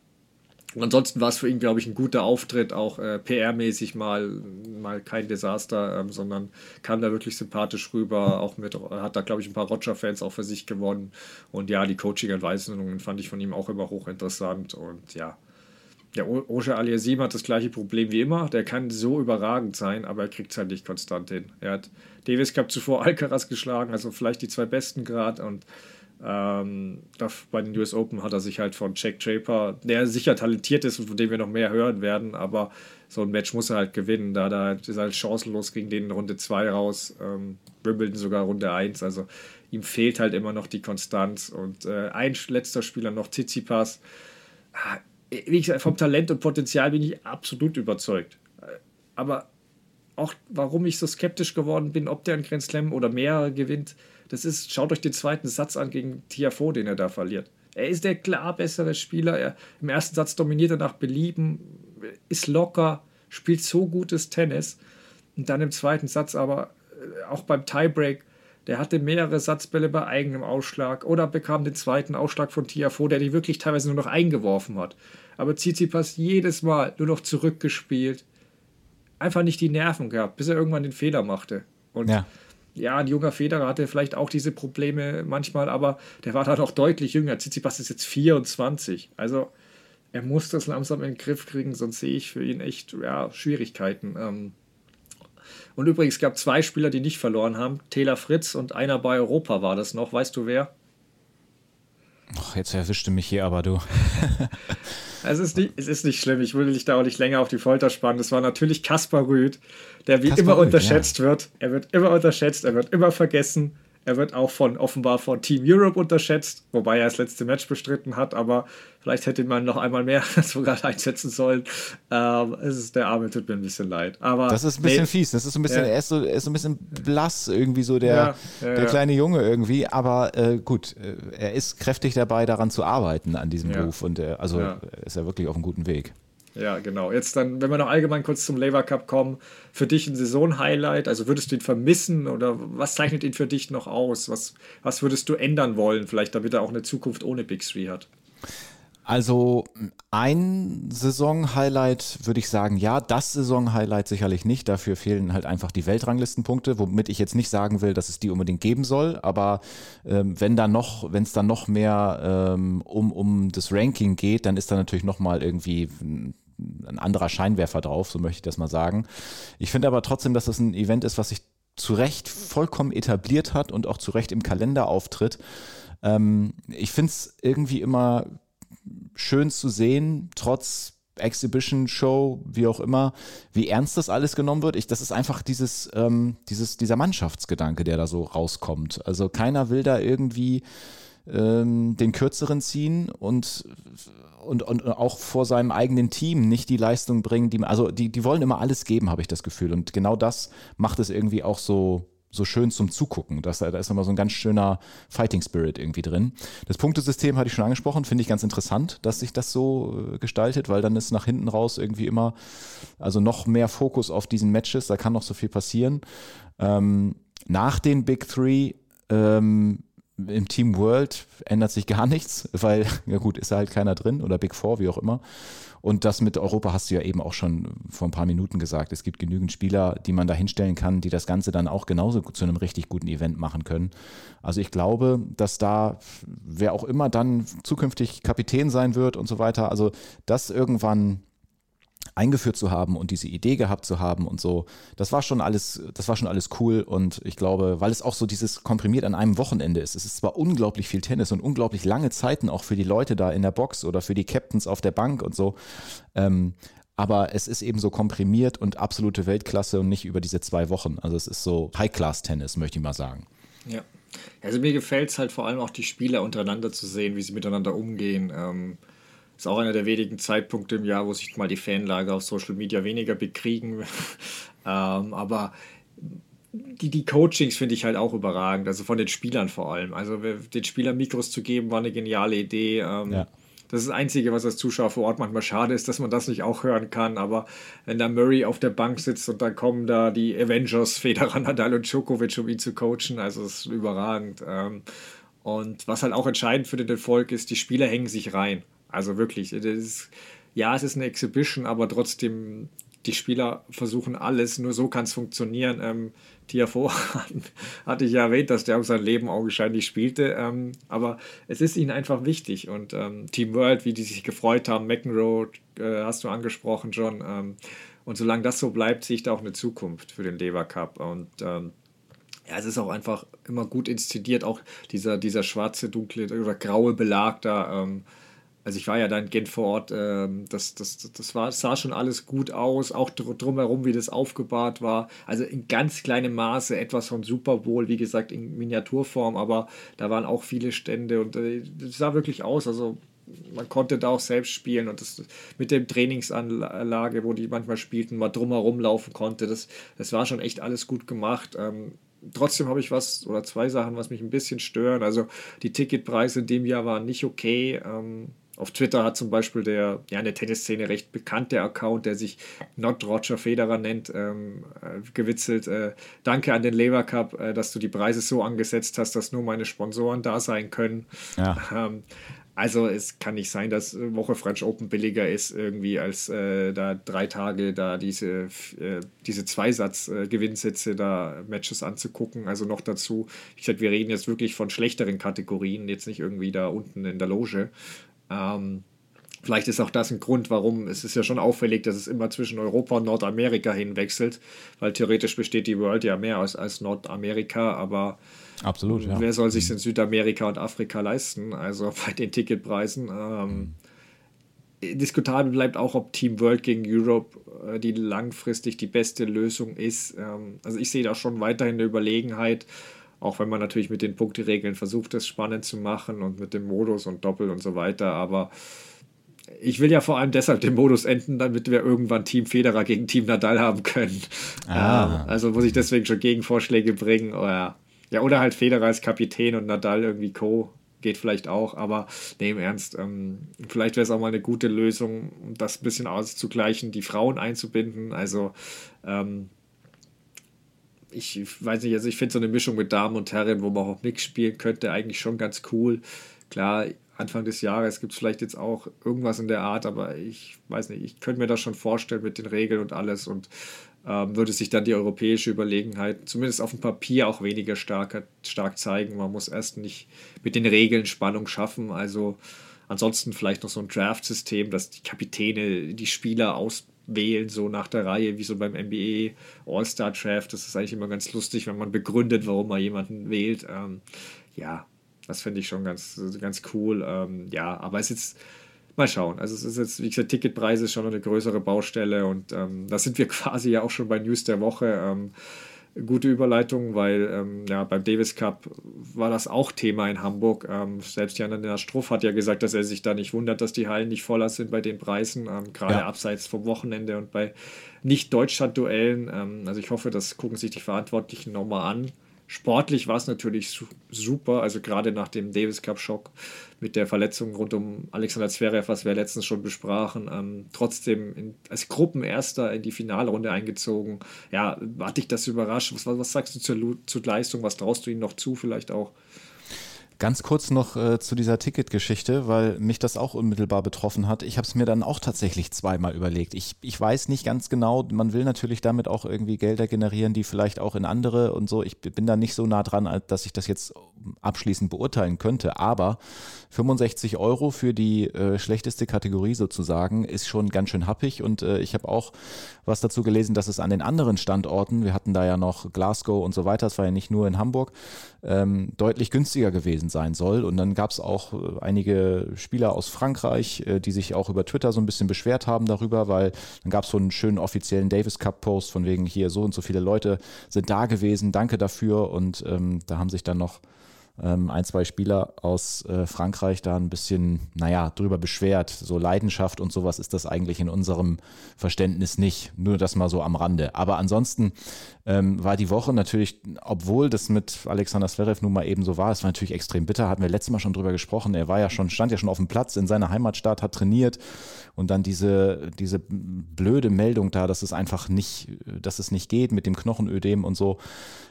ansonsten war es für ihn, glaube ich, ein guter Auftritt, auch äh, PR-mäßig mal, mal kein Desaster, ähm, sondern kam da wirklich sympathisch rüber. Auch mit, hat da, glaube ich, ein paar Roger-Fans auch für sich gewonnen. Und ja, die Coaching-Anweisungen fand ich von ihm auch immer hochinteressant. Und ja, der Oja Aliasim hat das gleiche Problem wie immer. Der kann so überragend sein, aber er kriegt es halt nicht konstant hin. Er hat Davis Cup zuvor Alcaraz geschlagen, also vielleicht die zwei besten gerade. Und ähm, bei den US Open hat er sich halt von Jack Draper, der sicher talentiert ist und von dem wir noch mehr hören werden, aber so ein Match muss er halt gewinnen. Da, da ist er halt chancenlos gegen den Runde 2 raus, ähm, Wimbledon sogar Runde 1. Also ihm fehlt halt immer noch die Konstanz. Und äh, ein letzter Spieler noch, Tsitsipas. Ah, wie gesagt, vom Talent und Potenzial bin ich absolut überzeugt. Aber auch warum ich so skeptisch geworden bin, ob der einen Grand Slam oder mehrere gewinnt, das ist, schaut euch den zweiten Satz an gegen Tiafo, den er da verliert. Er ist der klar bessere Spieler. Er, Im ersten Satz dominiert er nach Belieben, ist locker, spielt so gutes Tennis. Und dann im zweiten Satz aber äh, auch beim Tiebreak, der hatte mehrere Satzbälle bei eigenem Ausschlag oder bekam den zweiten Ausschlag von Tiafo, der die wirklich teilweise nur noch eingeworfen hat. Aber Tsitsipas jedes Mal nur noch zurückgespielt. Einfach nicht die Nerven gehabt, bis er irgendwann den Fehler machte. Und ja ja, ein junger Federer hatte vielleicht auch diese Probleme manchmal, aber der war da doch deutlich jünger. Tsitsipas ist jetzt 24. Also er muss das langsam in den Griff kriegen, sonst sehe ich für ihn echt ja, Schwierigkeiten. Ähm. und übrigens gab zwei Spieler, die nicht verloren haben. Taylor Fritz und einer bei Europa war das noch. Weißt du wer? Ach, jetzt erwischte mich hier aber du. es, ist nicht, es ist nicht schlimm, ich will dich da auch nicht länger auf die Folter spannen. Das war natürlich Kaspar Rüth, der wie Kaspar immer Rüth, unterschätzt ja. wird. Er wird immer unterschätzt, er wird immer vergessen. Er wird auch von offenbar von Team Europe unterschätzt, wobei er das letzte Match bestritten hat, aber vielleicht hätte man noch einmal mehr sogar einsetzen sollen. Ähm, es ist der Arme, tut mir ein bisschen leid. Aber das ist ein bisschen nee, fies. Das ist so ein bisschen, ja. er, ist so, er ist so ein bisschen blass, irgendwie so der, ja, ja, der kleine Junge irgendwie. Aber äh, gut, äh, er ist kräftig dabei, daran zu arbeiten an diesem Beruf und er, also ist er wirklich auf einem guten Weg. Ja, genau. Jetzt dann, wenn wir noch allgemein kurz zum Labour Cup kommen, für dich ein Saison-Highlight, also würdest du ihn vermissen oder was zeichnet ihn für dich noch aus? Was, was würdest du ändern wollen, vielleicht damit er auch eine Zukunft ohne Big Three hat? Also ein Saison-Highlight würde ich sagen, ja, das Saison-Highlight sicherlich nicht. Dafür fehlen halt einfach die Weltranglistenpunkte, womit ich jetzt nicht sagen will, dass es die unbedingt geben soll. Aber ähm, wenn da noch, wenn es dann noch mehr ähm, um, um das Ranking geht, dann ist da natürlich noch mal irgendwie ein anderer Scheinwerfer drauf, so möchte ich das mal sagen. Ich finde aber trotzdem, dass das ein Event ist, was sich zu Recht vollkommen etabliert hat und auch zu Recht im Kalender auftritt. Ähm, ich finde es irgendwie immer schön zu sehen, trotz Exhibition Show, wie auch immer, wie ernst das alles genommen wird. Ich, das ist einfach dieses, ähm, dieses, dieser Mannschaftsgedanke, der da so rauskommt. Also keiner will da irgendwie ähm, den Kürzeren ziehen und und, und auch vor seinem eigenen Team nicht die Leistung bringen, die, also die, die wollen immer alles geben, habe ich das Gefühl. Und genau das macht es irgendwie auch so, so schön zum Zugucken. Das, da ist nochmal so ein ganz schöner Fighting Spirit irgendwie drin. Das Punktesystem hatte ich schon angesprochen, finde ich ganz interessant, dass sich das so äh, gestaltet, weil dann ist nach hinten raus irgendwie immer, also noch mehr Fokus auf diesen Matches, da kann noch so viel passieren. Ähm, nach den Big Three ähm, im Team World ändert sich gar nichts, weil, ja gut, ist halt keiner drin oder Big Four, wie auch immer. Und das mit Europa hast du ja eben auch schon vor ein paar Minuten gesagt. Es gibt genügend Spieler, die man da hinstellen kann, die das Ganze dann auch genauso zu einem richtig guten Event machen können. Also ich glaube, dass da, wer auch immer dann zukünftig Kapitän sein wird und so weiter, also das irgendwann eingeführt zu haben und diese Idee gehabt zu haben und so, das war schon alles, das war schon alles cool und ich glaube, weil es auch so dieses komprimiert an einem Wochenende ist. Es ist zwar unglaublich viel Tennis und unglaublich lange Zeiten auch für die Leute da in der Box oder für die Captains auf der Bank und so. Ähm, aber es ist eben so komprimiert und absolute Weltklasse und nicht über diese zwei Wochen. Also es ist so High-Class-Tennis, möchte ich mal sagen. Ja. Also mir gefällt es halt vor allem auch die Spieler untereinander zu sehen, wie sie miteinander umgehen. Ähm, ist auch einer der wenigen Zeitpunkte im Jahr, wo sich mal die Fanlager auf Social Media weniger bekriegen. ähm, aber die, die Coachings finde ich halt auch überragend, also von den Spielern vor allem. Also den Spielern Mikros zu geben, war eine geniale Idee. Ähm, ja. Das ist das Einzige, was als Zuschauer vor Ort manchmal schade ist, dass man das nicht auch hören kann. Aber wenn da Murray auf der Bank sitzt und dann kommen da die Avengers, Federer, Nadal und Djokovic, um ihn zu coachen, also das ist überragend. Ähm, und was halt auch entscheidend für den Erfolg ist, die Spieler hängen sich rein. Also wirklich, ist, ja, es ist eine Exhibition, aber trotzdem, die Spieler versuchen alles, nur so kann es funktionieren. Ähm, Tiafo hatte ich ja erwähnt, dass der um sein Leben augenscheinlich spielte, ähm, aber es ist ihnen einfach wichtig und ähm, Team World, wie die sich gefreut haben, McEnroe äh, hast du angesprochen, John, ähm, und solange das so bleibt, sehe ich da auch eine Zukunft für den Lever Cup und ähm, ja, es ist auch einfach immer gut inszeniert, auch dieser, dieser schwarze, dunkle oder graue Belag da. Ähm, also ich war ja da in Gent vor Ort, ähm, das, das, das war, sah schon alles gut aus, auch drumherum, wie das aufgebahrt war. Also in ganz kleinem Maße etwas von Super Bowl, wie gesagt, in Miniaturform, aber da waren auch viele Stände und äh, das sah wirklich aus. Also man konnte da auch selbst spielen und das mit dem Trainingsanlage, wo die manchmal spielten, mal drumherum laufen konnte, das, das war schon echt alles gut gemacht. Ähm, trotzdem habe ich was oder zwei Sachen, was mich ein bisschen stören. Also die Ticketpreise in dem Jahr waren nicht okay. Ähm, auf Twitter hat zum Beispiel der, ja, in der Tennisszene recht bekannte Account, der sich Not Roger Federer nennt, ähm, äh, gewitzelt. Äh, danke an den Lever Cup, äh, dass du die Preise so angesetzt hast, dass nur meine Sponsoren da sein können. Ja. Ähm, also es kann nicht sein, dass Woche French Open billiger ist irgendwie als äh, da drei Tage da diese, äh, diese Zweisatz-Gewinnsitze äh, da Matches anzugucken. Also noch dazu, wie gesagt, wir reden jetzt wirklich von schlechteren Kategorien, jetzt nicht irgendwie da unten in der Loge. Ähm, Vielleicht ist auch das ein Grund, warum es ist ja schon auffällig, dass es immer zwischen Europa und Nordamerika hinwechselt, weil theoretisch besteht die World ja mehr aus als Nordamerika, aber Absolut, ja. wer soll sich in Südamerika und Afrika leisten? Also bei den Ticketpreisen. Ähm, diskutabel bleibt auch, ob Team World gegen Europe äh, die langfristig die beste Lösung ist. Ähm, also ich sehe da schon weiterhin eine Überlegenheit auch wenn man natürlich mit den Punkteregeln versucht, es spannend zu machen und mit dem Modus und Doppel und so weiter. Aber ich will ja vor allem deshalb den Modus enden, damit wir irgendwann Team Federer gegen Team Nadal haben können. Ah. also muss ich deswegen schon Gegenvorschläge bringen. Oder, ja, oder halt Federer als Kapitän und Nadal irgendwie Co. Geht vielleicht auch, aber nee, im Ernst, ähm, vielleicht wäre es auch mal eine gute Lösung, um das ein bisschen auszugleichen, die Frauen einzubinden. Also ähm, ich weiß nicht, also ich finde so eine Mischung mit Damen und Herren, wo man auch Mix spielen könnte, eigentlich schon ganz cool. Klar, Anfang des Jahres gibt es vielleicht jetzt auch irgendwas in der Art, aber ich weiß nicht, ich könnte mir das schon vorstellen mit den Regeln und alles und ähm, würde sich dann die europäische Überlegenheit zumindest auf dem Papier auch weniger stark, stark zeigen. Man muss erst nicht mit den Regeln Spannung schaffen, also ansonsten vielleicht noch so ein Draft-System, dass die Kapitäne die Spieler aus wählen, so nach der Reihe, wie so beim NBA All-Star Draft. Das ist eigentlich immer ganz lustig, wenn man begründet, warum man jemanden wählt. Ähm, ja, das finde ich schon ganz, ganz cool. Ähm, ja, aber es ist jetzt, mal schauen. Also es ist jetzt, wie gesagt, Ticketpreise ist schon eine größere Baustelle und ähm, da sind wir quasi ja auch schon bei News der Woche. Ähm, gute Überleitung, weil ähm, ja, beim Davis Cup war das auch Thema in Hamburg. Ähm, selbst Jan Struff hat ja gesagt, dass er sich da nicht wundert, dass die Hallen nicht voller sind bei den Preisen, ähm, gerade ja. abseits vom Wochenende und bei Nicht-Deutschland-Duellen. Ähm, also ich hoffe, das gucken sich die Verantwortlichen nochmal an. Sportlich war es natürlich super, also gerade nach dem Davis Cup Schock mit der Verletzung rund um Alexander Zverev, was wir letztens schon besprachen, ähm, trotzdem in, als Gruppenerster in die Finalrunde eingezogen. Ja, hat dich das überrascht? Was, was sagst du zur, zur Leistung? Was traust du ihnen noch zu vielleicht auch? Ganz kurz noch äh, zu dieser Ticketgeschichte, weil mich das auch unmittelbar betroffen hat. Ich habe es mir dann auch tatsächlich zweimal überlegt. Ich, ich weiß nicht ganz genau, man will natürlich damit auch irgendwie Gelder generieren, die vielleicht auch in andere und so. Ich bin da nicht so nah dran, dass ich das jetzt abschließend beurteilen könnte. Aber 65 Euro für die äh, schlechteste Kategorie sozusagen ist schon ganz schön happig. Und äh, ich habe auch was dazu gelesen, dass es an den anderen Standorten, wir hatten da ja noch Glasgow und so weiter, es war ja nicht nur in Hamburg, ähm, deutlich günstiger gewesen sein soll. Und dann gab es auch äh, einige Spieler aus Frankreich, äh, die sich auch über Twitter so ein bisschen beschwert haben darüber, weil dann gab es so einen schönen offiziellen Davis Cup Post von wegen hier so und so viele Leute sind da gewesen, danke dafür. Und ähm, da haben sich dann noch ein, zwei Spieler aus äh, Frankreich da ein bisschen, naja, drüber beschwert. So Leidenschaft und sowas ist das eigentlich in unserem Verständnis nicht. Nur das mal so am Rande. Aber ansonsten ähm, war die Woche natürlich, obwohl das mit Alexander Zverev nun mal eben so war, es war natürlich extrem bitter, hatten wir letztes Mal schon drüber gesprochen. Er war ja schon, stand ja schon auf dem Platz in seiner Heimatstadt, hat trainiert und dann diese, diese blöde Meldung da, dass es einfach nicht, dass es nicht geht mit dem Knochenödem und so.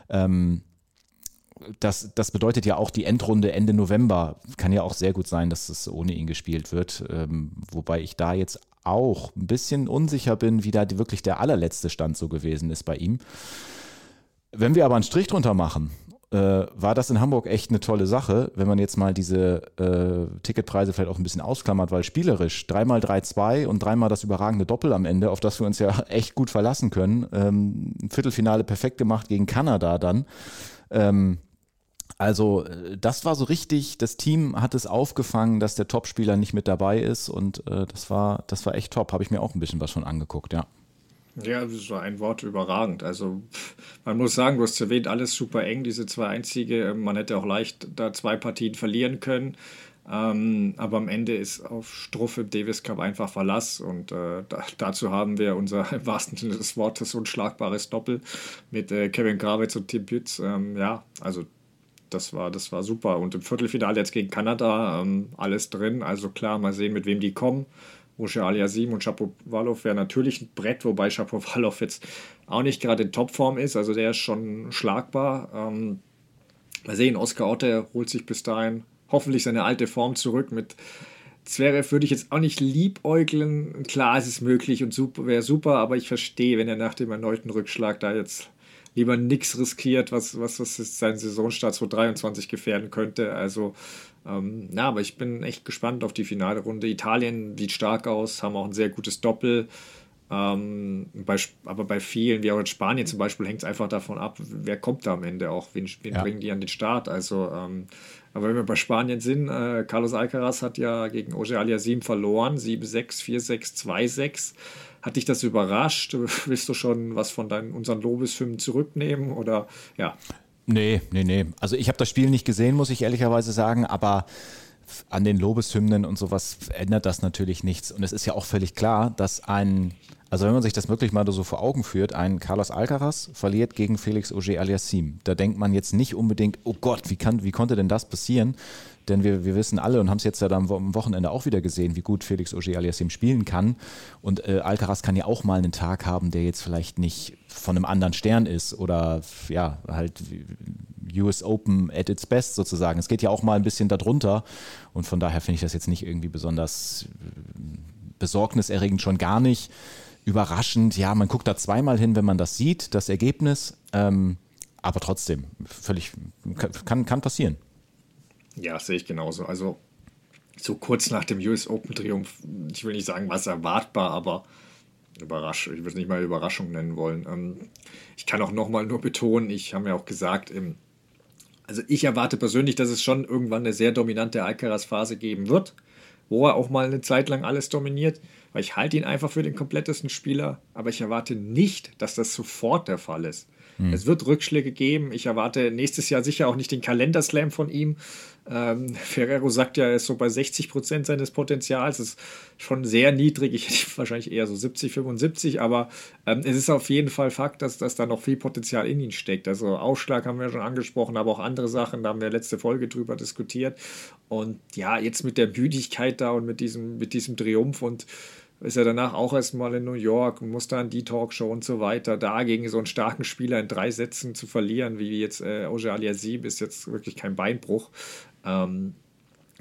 Ähm, das, das bedeutet ja auch die Endrunde Ende November. Kann ja auch sehr gut sein, dass es ohne ihn gespielt wird. Ähm, wobei ich da jetzt auch ein bisschen unsicher bin, wie da wirklich der allerletzte Stand so gewesen ist bei ihm. Wenn wir aber einen Strich drunter machen äh, war das in Hamburg echt eine tolle Sache, wenn man jetzt mal diese äh, Ticketpreise vielleicht auch ein bisschen ausklammert, weil spielerisch dreimal 3-2 und dreimal das überragende Doppel am Ende, auf das wir uns ja echt gut verlassen können. Ähm, Viertelfinale perfekt gemacht gegen Kanada dann. Ähm, also äh, das war so richtig, das Team hat es aufgefangen, dass der Topspieler nicht mit dabei ist und äh, das war, das war echt top. Habe ich mir auch ein bisschen was schon angeguckt, ja. Ja, das war ein Wort überragend. Also man muss sagen, du hast erwähnt, alles super eng, diese zwei einzige. Man hätte auch leicht da zwei Partien verlieren können. Ähm, aber am Ende ist auf Struff im Davis Cup einfach Verlass und äh, da, dazu haben wir unser im wahrsten Sinne des Wortes unschlagbares Doppel mit äh, Kevin Gravitz und Tim Pütz. Ähm, ja, also das war, das war super. Und im Viertelfinale jetzt gegen Kanada ähm, alles drin. Also klar, mal sehen, mit wem die kommen. Moshe Aliasim und Shapovalov wäre natürlich ein Brett, wobei Shapovalov jetzt auch nicht gerade in Topform ist. Also der ist schon schlagbar. Ähm, mal sehen, Oscar Otte holt sich bis dahin hoffentlich seine alte Form zurück mit Zverev würde ich jetzt auch nicht liebäugeln. Klar, es ist möglich und super, wäre super, aber ich verstehe, wenn er nach dem erneuten Rückschlag da jetzt lieber nichts riskiert, was, was, was seinen Saisonstart 2023 gefährden könnte. Also ähm, ja, aber ich bin echt gespannt auf die finale Runde. Italien sieht stark aus, haben auch ein sehr gutes Doppel. Ähm, bei, aber bei vielen, wie auch in Spanien zum Beispiel, hängt es einfach davon ab, wer kommt da am Ende auch, wen, wen ja. bringen die an den Start. Also, ähm, aber wenn wir bei Spanien sind, äh, Carlos Alcaraz hat ja gegen Oje Aliasim verloren, 7-6, 4-6, 2-6. Hat dich das überrascht? Willst du schon was von deinen, unseren Lobeshymnen zurücknehmen? Oder ja? Nee, nee, nee. Also ich habe das Spiel nicht gesehen, muss ich ehrlicherweise sagen, aber an den Lobeshymnen und sowas ändert das natürlich nichts. Und es ist ja auch völlig klar, dass ein, also wenn man sich das wirklich mal so vor Augen führt, ein Carlos Alcaraz verliert gegen Felix Auger aliassim. Da denkt man jetzt nicht unbedingt, oh Gott, wie, kann, wie konnte denn das passieren? Denn wir, wir wissen alle und haben es jetzt ja dann am Wochenende auch wieder gesehen, wie gut Felix Auger aliassim spielen kann. Und äh, Alcaraz kann ja auch mal einen Tag haben, der jetzt vielleicht nicht von einem anderen Stern ist oder ja, halt US Open at its best sozusagen. Es geht ja auch mal ein bisschen darunter und von daher finde ich das jetzt nicht irgendwie besonders äh, besorgniserregend, schon gar nicht. Überraschend, ja, man guckt da zweimal hin, wenn man das sieht, das Ergebnis, ähm, aber trotzdem, völlig, kann, kann passieren. Ja, sehe ich genauso. Also so kurz nach dem US Open Triumph, ich will nicht sagen, was erwartbar, aber Überraschung, ich würde es nicht mal Überraschung nennen wollen. Ähm, ich kann auch nochmal nur betonen, ich habe ja auch gesagt, also ich erwarte persönlich, dass es schon irgendwann eine sehr dominante Alcaraz-Phase geben wird, wo er auch mal eine Zeit lang alles dominiert, weil ich halte ihn einfach für den komplettesten Spieler, aber ich erwarte nicht, dass das sofort der Fall ist. Hm. Es wird Rückschläge geben. Ich erwarte nächstes Jahr sicher auch nicht den Kalenderslam von ihm. Ähm, Ferrero sagt ja, er ist so bei 60 Prozent seines Potenzials. Das ist schon sehr niedrig. Ich hätte wahrscheinlich eher so 70, 75, aber ähm, es ist auf jeden Fall Fakt, dass, dass da noch viel Potenzial in ihm steckt. Also Ausschlag haben wir schon angesprochen, aber auch andere Sachen, da haben wir letzte Folge drüber diskutiert. Und ja, jetzt mit der Müdigkeit da und mit diesem, mit diesem Triumph und ist er danach auch erstmal in New York und muss dann die Talkshow und so weiter. Da gegen so einen starken Spieler in drei Sätzen zu verlieren, wie jetzt äh, Oje Aliasib, ist jetzt wirklich kein Beinbruch. Ähm,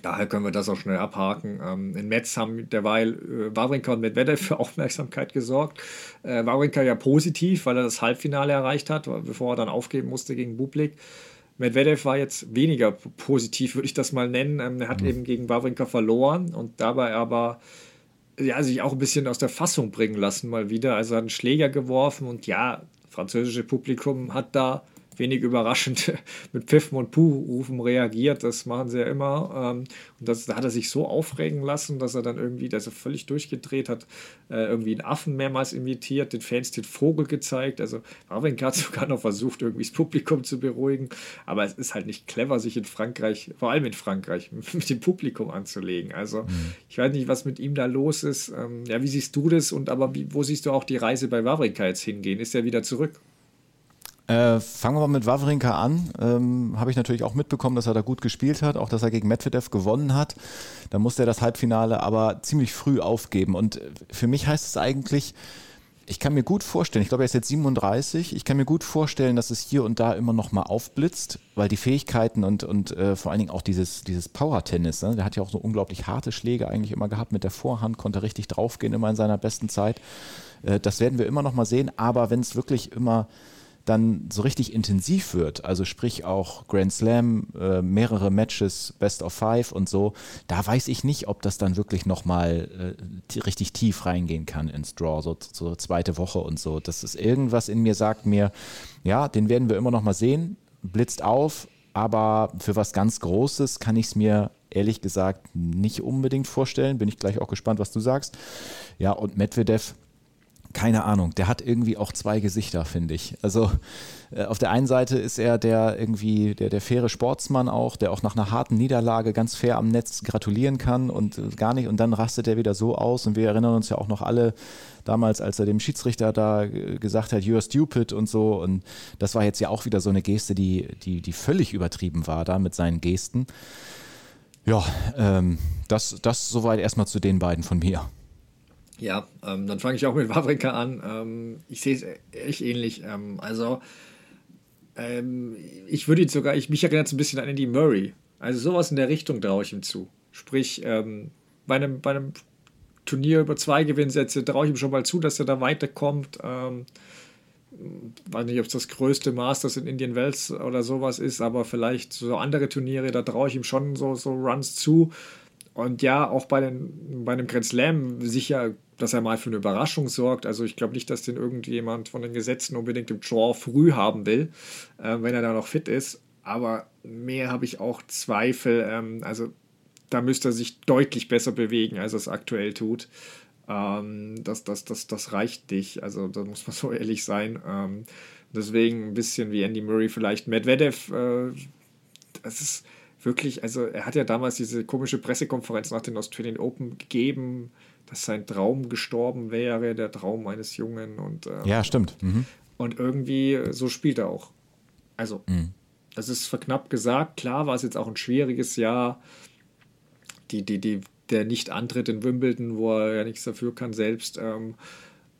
daher können wir das auch schnell abhaken. Ähm, in Metz haben derweil äh, Wawrinka und Medvedev für Aufmerksamkeit gesorgt. Äh, Wawrinka ja positiv, weil er das Halbfinale erreicht hat, bevor er dann aufgeben musste gegen Bublik. Medvedev war jetzt weniger positiv, würde ich das mal nennen. Ähm, er hat mhm. eben gegen Wawrinka verloren und dabei aber ja, sich auch ein bisschen aus der Fassung bringen lassen, mal wieder. Also hat einen Schläger geworfen und ja, französische Publikum hat da wenig überraschend mit Pfiffen und Puh-Rufen reagiert. Das machen sie ja immer. Ähm, und das, da hat er sich so aufregen lassen, dass er dann irgendwie, dass er völlig durchgedreht hat, äh, irgendwie einen Affen mehrmals imitiert, den Fans den Vogel gezeigt. Also Wawrinka hat sogar noch versucht, irgendwie das Publikum zu beruhigen. Aber es ist halt nicht clever, sich in Frankreich, vor allem in Frankreich, mit dem Publikum anzulegen. Also mhm. ich weiß nicht, was mit ihm da los ist. Ähm, ja, wie siehst du das? Und aber wie, wo siehst du auch die Reise bei Wawrinka jetzt hingehen? Ist er wieder zurück? Äh, fangen wir mal mit Wawrinka an. Ähm, Habe ich natürlich auch mitbekommen, dass er da gut gespielt hat, auch dass er gegen Medvedev gewonnen hat. Da musste er das Halbfinale aber ziemlich früh aufgeben. Und für mich heißt es eigentlich, ich kann mir gut vorstellen, ich glaube, er ist jetzt 37, ich kann mir gut vorstellen, dass es hier und da immer noch mal aufblitzt, weil die Fähigkeiten und, und äh, vor allen Dingen auch dieses, dieses Power-Tennis, ne? der hat ja auch so unglaublich harte Schläge eigentlich immer gehabt mit der Vorhand, konnte richtig draufgehen immer in seiner besten Zeit. Äh, das werden wir immer noch mal sehen, aber wenn es wirklich immer dann so richtig intensiv wird, also sprich auch Grand Slam, äh, mehrere Matches, Best of Five und so, da weiß ich nicht, ob das dann wirklich nochmal äh, richtig tief reingehen kann ins Draw, so, so zweite Woche und so. Das ist irgendwas in mir, sagt mir, ja, den werden wir immer noch mal sehen, blitzt auf, aber für was ganz Großes kann ich es mir ehrlich gesagt nicht unbedingt vorstellen. Bin ich gleich auch gespannt, was du sagst. Ja, und Medvedev, keine Ahnung, der hat irgendwie auch zwei Gesichter, finde ich. Also äh, auf der einen Seite ist er der irgendwie der, der faire Sportsmann auch, der auch nach einer harten Niederlage ganz fair am Netz gratulieren kann und äh, gar nicht und dann rastet er wieder so aus und wir erinnern uns ja auch noch alle damals, als er dem Schiedsrichter da äh, gesagt hat, you're stupid und so und das war jetzt ja auch wieder so eine Geste, die, die, die völlig übertrieben war da mit seinen Gesten. Ja, ähm, das, das soweit erstmal zu den beiden von mir. Ja, ähm, dann fange ich auch mit Wawrinka an. Ähm, ich sehe es echt ähnlich. Ähm, also, ähm, ich würde ihn sogar, ich, mich erinnert es ein bisschen an Andy Murray. Also, sowas in der Richtung traue ich ihm zu. Sprich, ähm, bei, einem, bei einem Turnier über zwei Gewinnsätze traue ich ihm schon mal zu, dass er da weiterkommt. Ähm, weiß nicht, ob es das größte Masters in Indian Wells oder sowas ist, aber vielleicht so andere Turniere, da traue ich ihm schon so, so Runs zu. Und ja, auch bei, den, bei einem Grand Slam sicher dass er mal für eine Überraschung sorgt. Also ich glaube nicht, dass den irgendjemand von den Gesetzen unbedingt im Draw früh haben will, äh, wenn er da noch fit ist. Aber mehr habe ich auch Zweifel. Ähm, also da müsste er sich deutlich besser bewegen, als er es aktuell tut. Ähm, das, das, das, das reicht nicht. Also da muss man so ehrlich sein. Ähm, deswegen ein bisschen wie Andy Murray, vielleicht Medvedev. Äh, das ist wirklich, also er hat ja damals diese komische Pressekonferenz nach den Australian Open gegeben dass sein Traum gestorben wäre, der Traum eines Jungen. Und, ähm, ja, stimmt. Mhm. Und irgendwie äh, so spielt er auch. Also, mhm. das ist verknappt gesagt. Klar war es jetzt auch ein schwieriges Jahr. Die, die, die, der Nicht-Antritt in Wimbledon, wo er ja nichts dafür kann selbst. Ähm,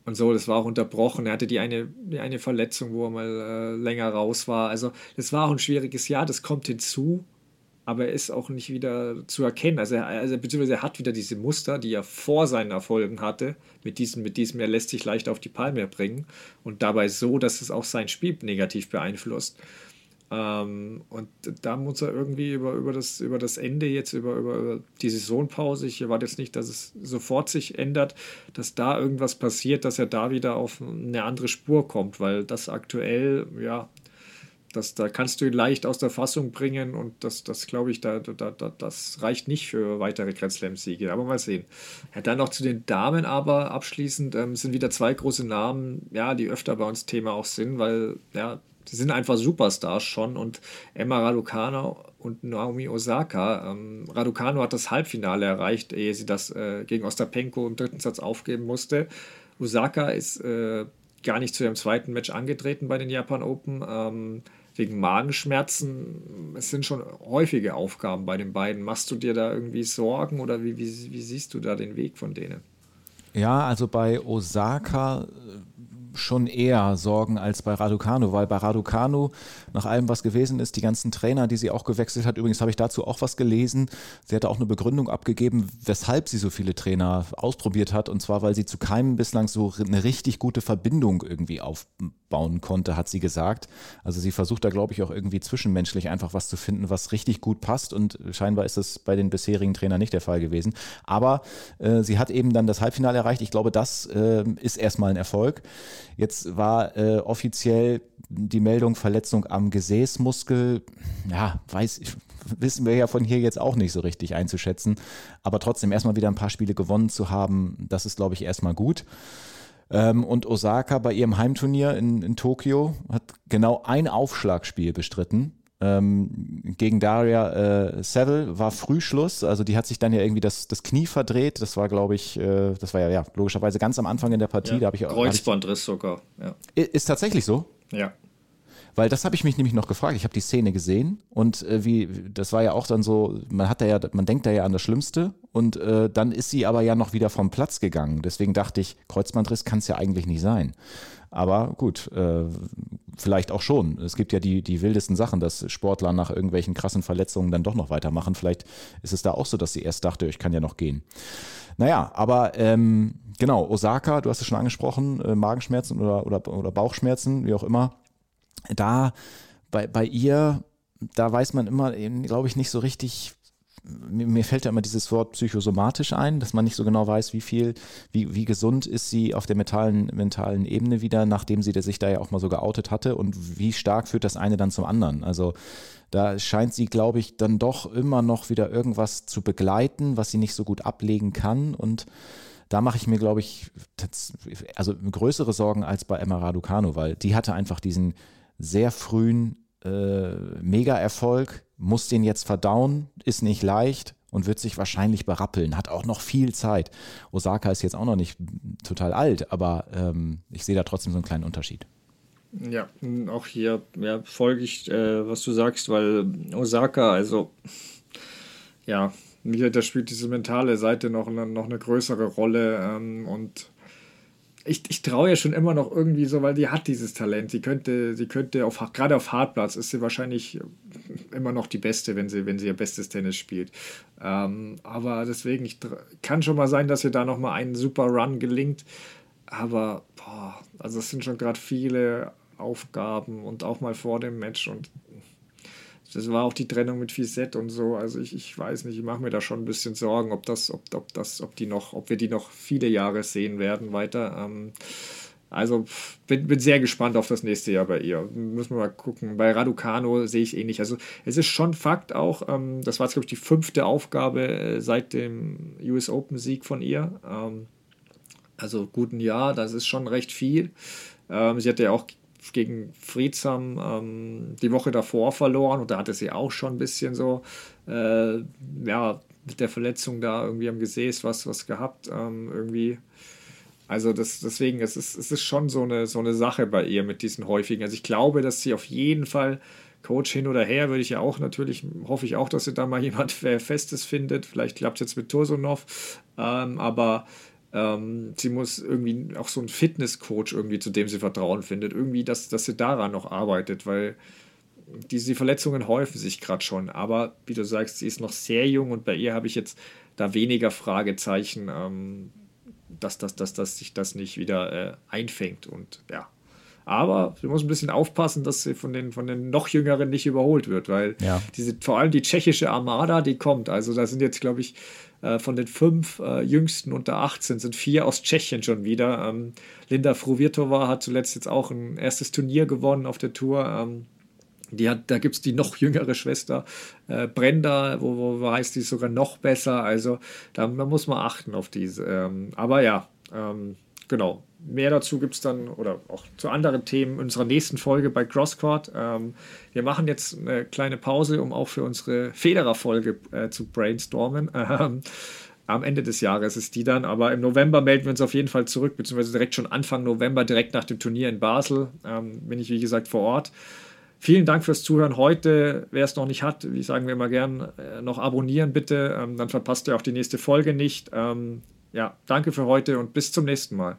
und so, das war auch unterbrochen. Er hatte die eine, die eine Verletzung, wo er mal äh, länger raus war. Also, das war auch ein schwieriges Jahr. Das kommt hinzu aber er ist auch nicht wieder zu erkennen. Also, er, also beziehungsweise er hat wieder diese Muster, die er vor seinen Erfolgen hatte, mit diesem, mit diesem, er lässt sich leicht auf die Palme bringen und dabei so, dass es auch sein Spiel negativ beeinflusst. Ähm, und da muss er irgendwie über, über, das, über das Ende jetzt, über, über die Saisonpause, ich erwarte jetzt nicht, dass es sofort sich ändert, dass da irgendwas passiert, dass er da wieder auf eine andere Spur kommt, weil das aktuell, ja, das, da kannst du ihn leicht aus der Fassung bringen und das, das glaube ich, da, da, da, das reicht nicht für weitere Grand Slam-Siege. Aber mal sehen. Ja, dann noch zu den Damen, aber abschließend ähm, sind wieder zwei große Namen, ja, die öfter bei uns Thema auch sind, weil ja, sie sind einfach Superstars schon und Emma Raducano und Naomi Osaka. Ähm, Raducano hat das Halbfinale erreicht, ehe sie das äh, gegen Ostapenko im dritten Satz aufgeben musste. Osaka ist äh, gar nicht zu ihrem zweiten Match angetreten bei den Japan Open. Ähm, wegen Magenschmerzen. Es sind schon häufige Aufgaben bei den beiden. Machst du dir da irgendwie Sorgen oder wie, wie, wie siehst du da den Weg von denen? Ja, also bei Osaka schon eher Sorgen als bei Raducanu, weil bei Raducanu nach allem, was gewesen ist, die ganzen Trainer, die sie auch gewechselt hat, übrigens habe ich dazu auch was gelesen, sie hatte auch eine Begründung abgegeben, weshalb sie so viele Trainer ausprobiert hat und zwar, weil sie zu keinem bislang so eine richtig gute Verbindung irgendwie aufbauen konnte, hat sie gesagt. Also sie versucht da, glaube ich, auch irgendwie zwischenmenschlich einfach was zu finden, was richtig gut passt und scheinbar ist das bei den bisherigen Trainern nicht der Fall gewesen. Aber äh, sie hat eben dann das Halbfinale erreicht. Ich glaube, das äh, ist erstmal ein Erfolg. Jetzt war äh, offiziell die Meldung Verletzung am Gesäßmuskel. Ja, weiß ich, wissen wir ja von hier jetzt auch nicht so richtig einzuschätzen. Aber trotzdem erstmal wieder ein paar Spiele gewonnen zu haben, das ist, glaube ich, erstmal gut. Ähm, und Osaka bei ihrem Heimturnier in, in Tokio hat genau ein Aufschlagspiel bestritten ähm, gegen Daria äh, Seville war Frühschluss, also die hat sich dann ja irgendwie das, das Knie verdreht. Das war, glaube ich, äh, das war ja, ja logischerweise ganz am Anfang in der Partie. Ja, da ich Kreuzbandriss sogar. Ja. Ist tatsächlich so? Ja. Weil das habe ich mich nämlich noch gefragt. Ich habe die Szene gesehen und äh, wie, das war ja auch dann so, man hat da ja, man denkt da ja an das Schlimmste und äh, dann ist sie aber ja noch wieder vom Platz gegangen. Deswegen dachte ich, Kreuzbandriss kann es ja eigentlich nicht sein. Aber gut, äh, vielleicht auch schon. Es gibt ja die, die wildesten Sachen, dass Sportler nach irgendwelchen krassen Verletzungen dann doch noch weitermachen. Vielleicht ist es da auch so, dass sie erst dachte, ich kann ja noch gehen. Naja, aber ähm, genau, Osaka, du hast es schon angesprochen, äh, Magenschmerzen oder, oder, oder Bauchschmerzen, wie auch immer. Da bei, bei ihr, da weiß man immer, glaube ich, nicht so richtig, mir, fällt ja immer dieses Wort psychosomatisch ein, dass man nicht so genau weiß, wie viel, wie, wie gesund ist sie auf der mentalen, mentalen Ebene wieder, nachdem sie sich da ja auch mal so geoutet hatte und wie stark führt das eine dann zum anderen. Also da scheint sie, glaube ich, dann doch immer noch wieder irgendwas zu begleiten, was sie nicht so gut ablegen kann. Und da mache ich mir, glaube ich, also größere Sorgen als bei Emma Raducano, weil die hatte einfach diesen sehr frühen äh, Mega-Erfolg, muss den jetzt verdauen, ist nicht leicht und wird sich wahrscheinlich berappeln, hat auch noch viel Zeit. Osaka ist jetzt auch noch nicht total alt, aber ähm, ich sehe da trotzdem so einen kleinen Unterschied. Ja, auch hier ja, folge ich, äh, was du sagst, weil Osaka, also ja, da spielt diese mentale Seite noch, noch eine größere Rolle ähm, und ich, ich traue ja schon immer noch irgendwie so, weil die hat dieses Talent. Sie könnte, sie könnte auf gerade auf Hartplatz ist sie wahrscheinlich immer noch die Beste, wenn sie, wenn sie ihr bestes Tennis spielt. Ähm, aber deswegen, ich kann schon mal sein, dass ihr da noch mal einen super Run gelingt. Aber boah, also es sind schon gerade viele Aufgaben und auch mal vor dem Match und das war auch die Trennung mit Fisette und so. Also ich, ich weiß nicht, ich mache mir da schon ein bisschen Sorgen, ob das, ob, ob das, ob die noch, ob wir die noch viele Jahre sehen werden weiter. Ähm, also bin, bin sehr gespannt auf das nächste Jahr bei ihr. Müssen wir mal gucken. Bei Raducano sehe ich ähnlich. Also es ist schon Fakt auch, ähm, das war jetzt, glaube ich, die fünfte Aufgabe äh, seit dem US Open Sieg von ihr. Ähm, also guten Jahr, das ist schon recht viel. Ähm, sie hatte ja auch gegen Friedsam ähm, die Woche davor verloren und da hatte sie auch schon ein bisschen so, äh, ja, mit der Verletzung da irgendwie am Gesäß was, was gehabt, ähm, irgendwie. Also das, deswegen, es ist, es ist schon so eine, so eine Sache bei ihr mit diesen häufigen. Also ich glaube, dass sie auf jeden Fall Coach hin oder her, würde ich ja auch natürlich, hoffe ich auch, dass sie da mal jemand Festes findet. Vielleicht klappt es jetzt mit Tursunov, ähm, aber ähm, sie muss irgendwie auch so einen Fitnesscoach irgendwie, zu dem sie Vertrauen findet. Irgendwie, dass, dass sie daran noch arbeitet, weil diese Verletzungen häufen sich gerade schon. Aber wie du sagst, sie ist noch sehr jung und bei ihr habe ich jetzt da weniger Fragezeichen, ähm, dass, dass, dass, dass sich das nicht wieder äh, einfängt. Und ja. Aber sie muss ein bisschen aufpassen, dass sie von den, von den noch Jüngeren nicht überholt wird, weil ja. diese, vor allem die tschechische Armada, die kommt. Also da sind jetzt, glaube ich, äh, von den fünf äh, Jüngsten unter 18 sind vier aus Tschechien schon wieder. Ähm, Linda Fruvirtova hat zuletzt jetzt auch ein erstes Turnier gewonnen auf der Tour. Ähm, die hat, da gibt es die noch jüngere Schwester, äh, Brenda, wo, wo heißt die sogar noch besser. Also da, da muss man achten auf diese. Ähm, aber ja, ähm, genau. Mehr dazu gibt es dann oder auch zu anderen Themen in unserer nächsten Folge bei Crosscourt. Ähm, wir machen jetzt eine kleine Pause, um auch für unsere Federer-Folge äh, zu brainstormen. Ähm, am Ende des Jahres ist die dann, aber im November melden wir uns auf jeden Fall zurück, beziehungsweise direkt schon Anfang November, direkt nach dem Turnier in Basel, ähm, bin ich wie gesagt vor Ort. Vielen Dank fürs Zuhören heute. Wer es noch nicht hat, wie sagen wir immer gern, äh, noch abonnieren bitte, ähm, dann verpasst ihr auch die nächste Folge nicht. Ähm, ja, danke für heute und bis zum nächsten Mal.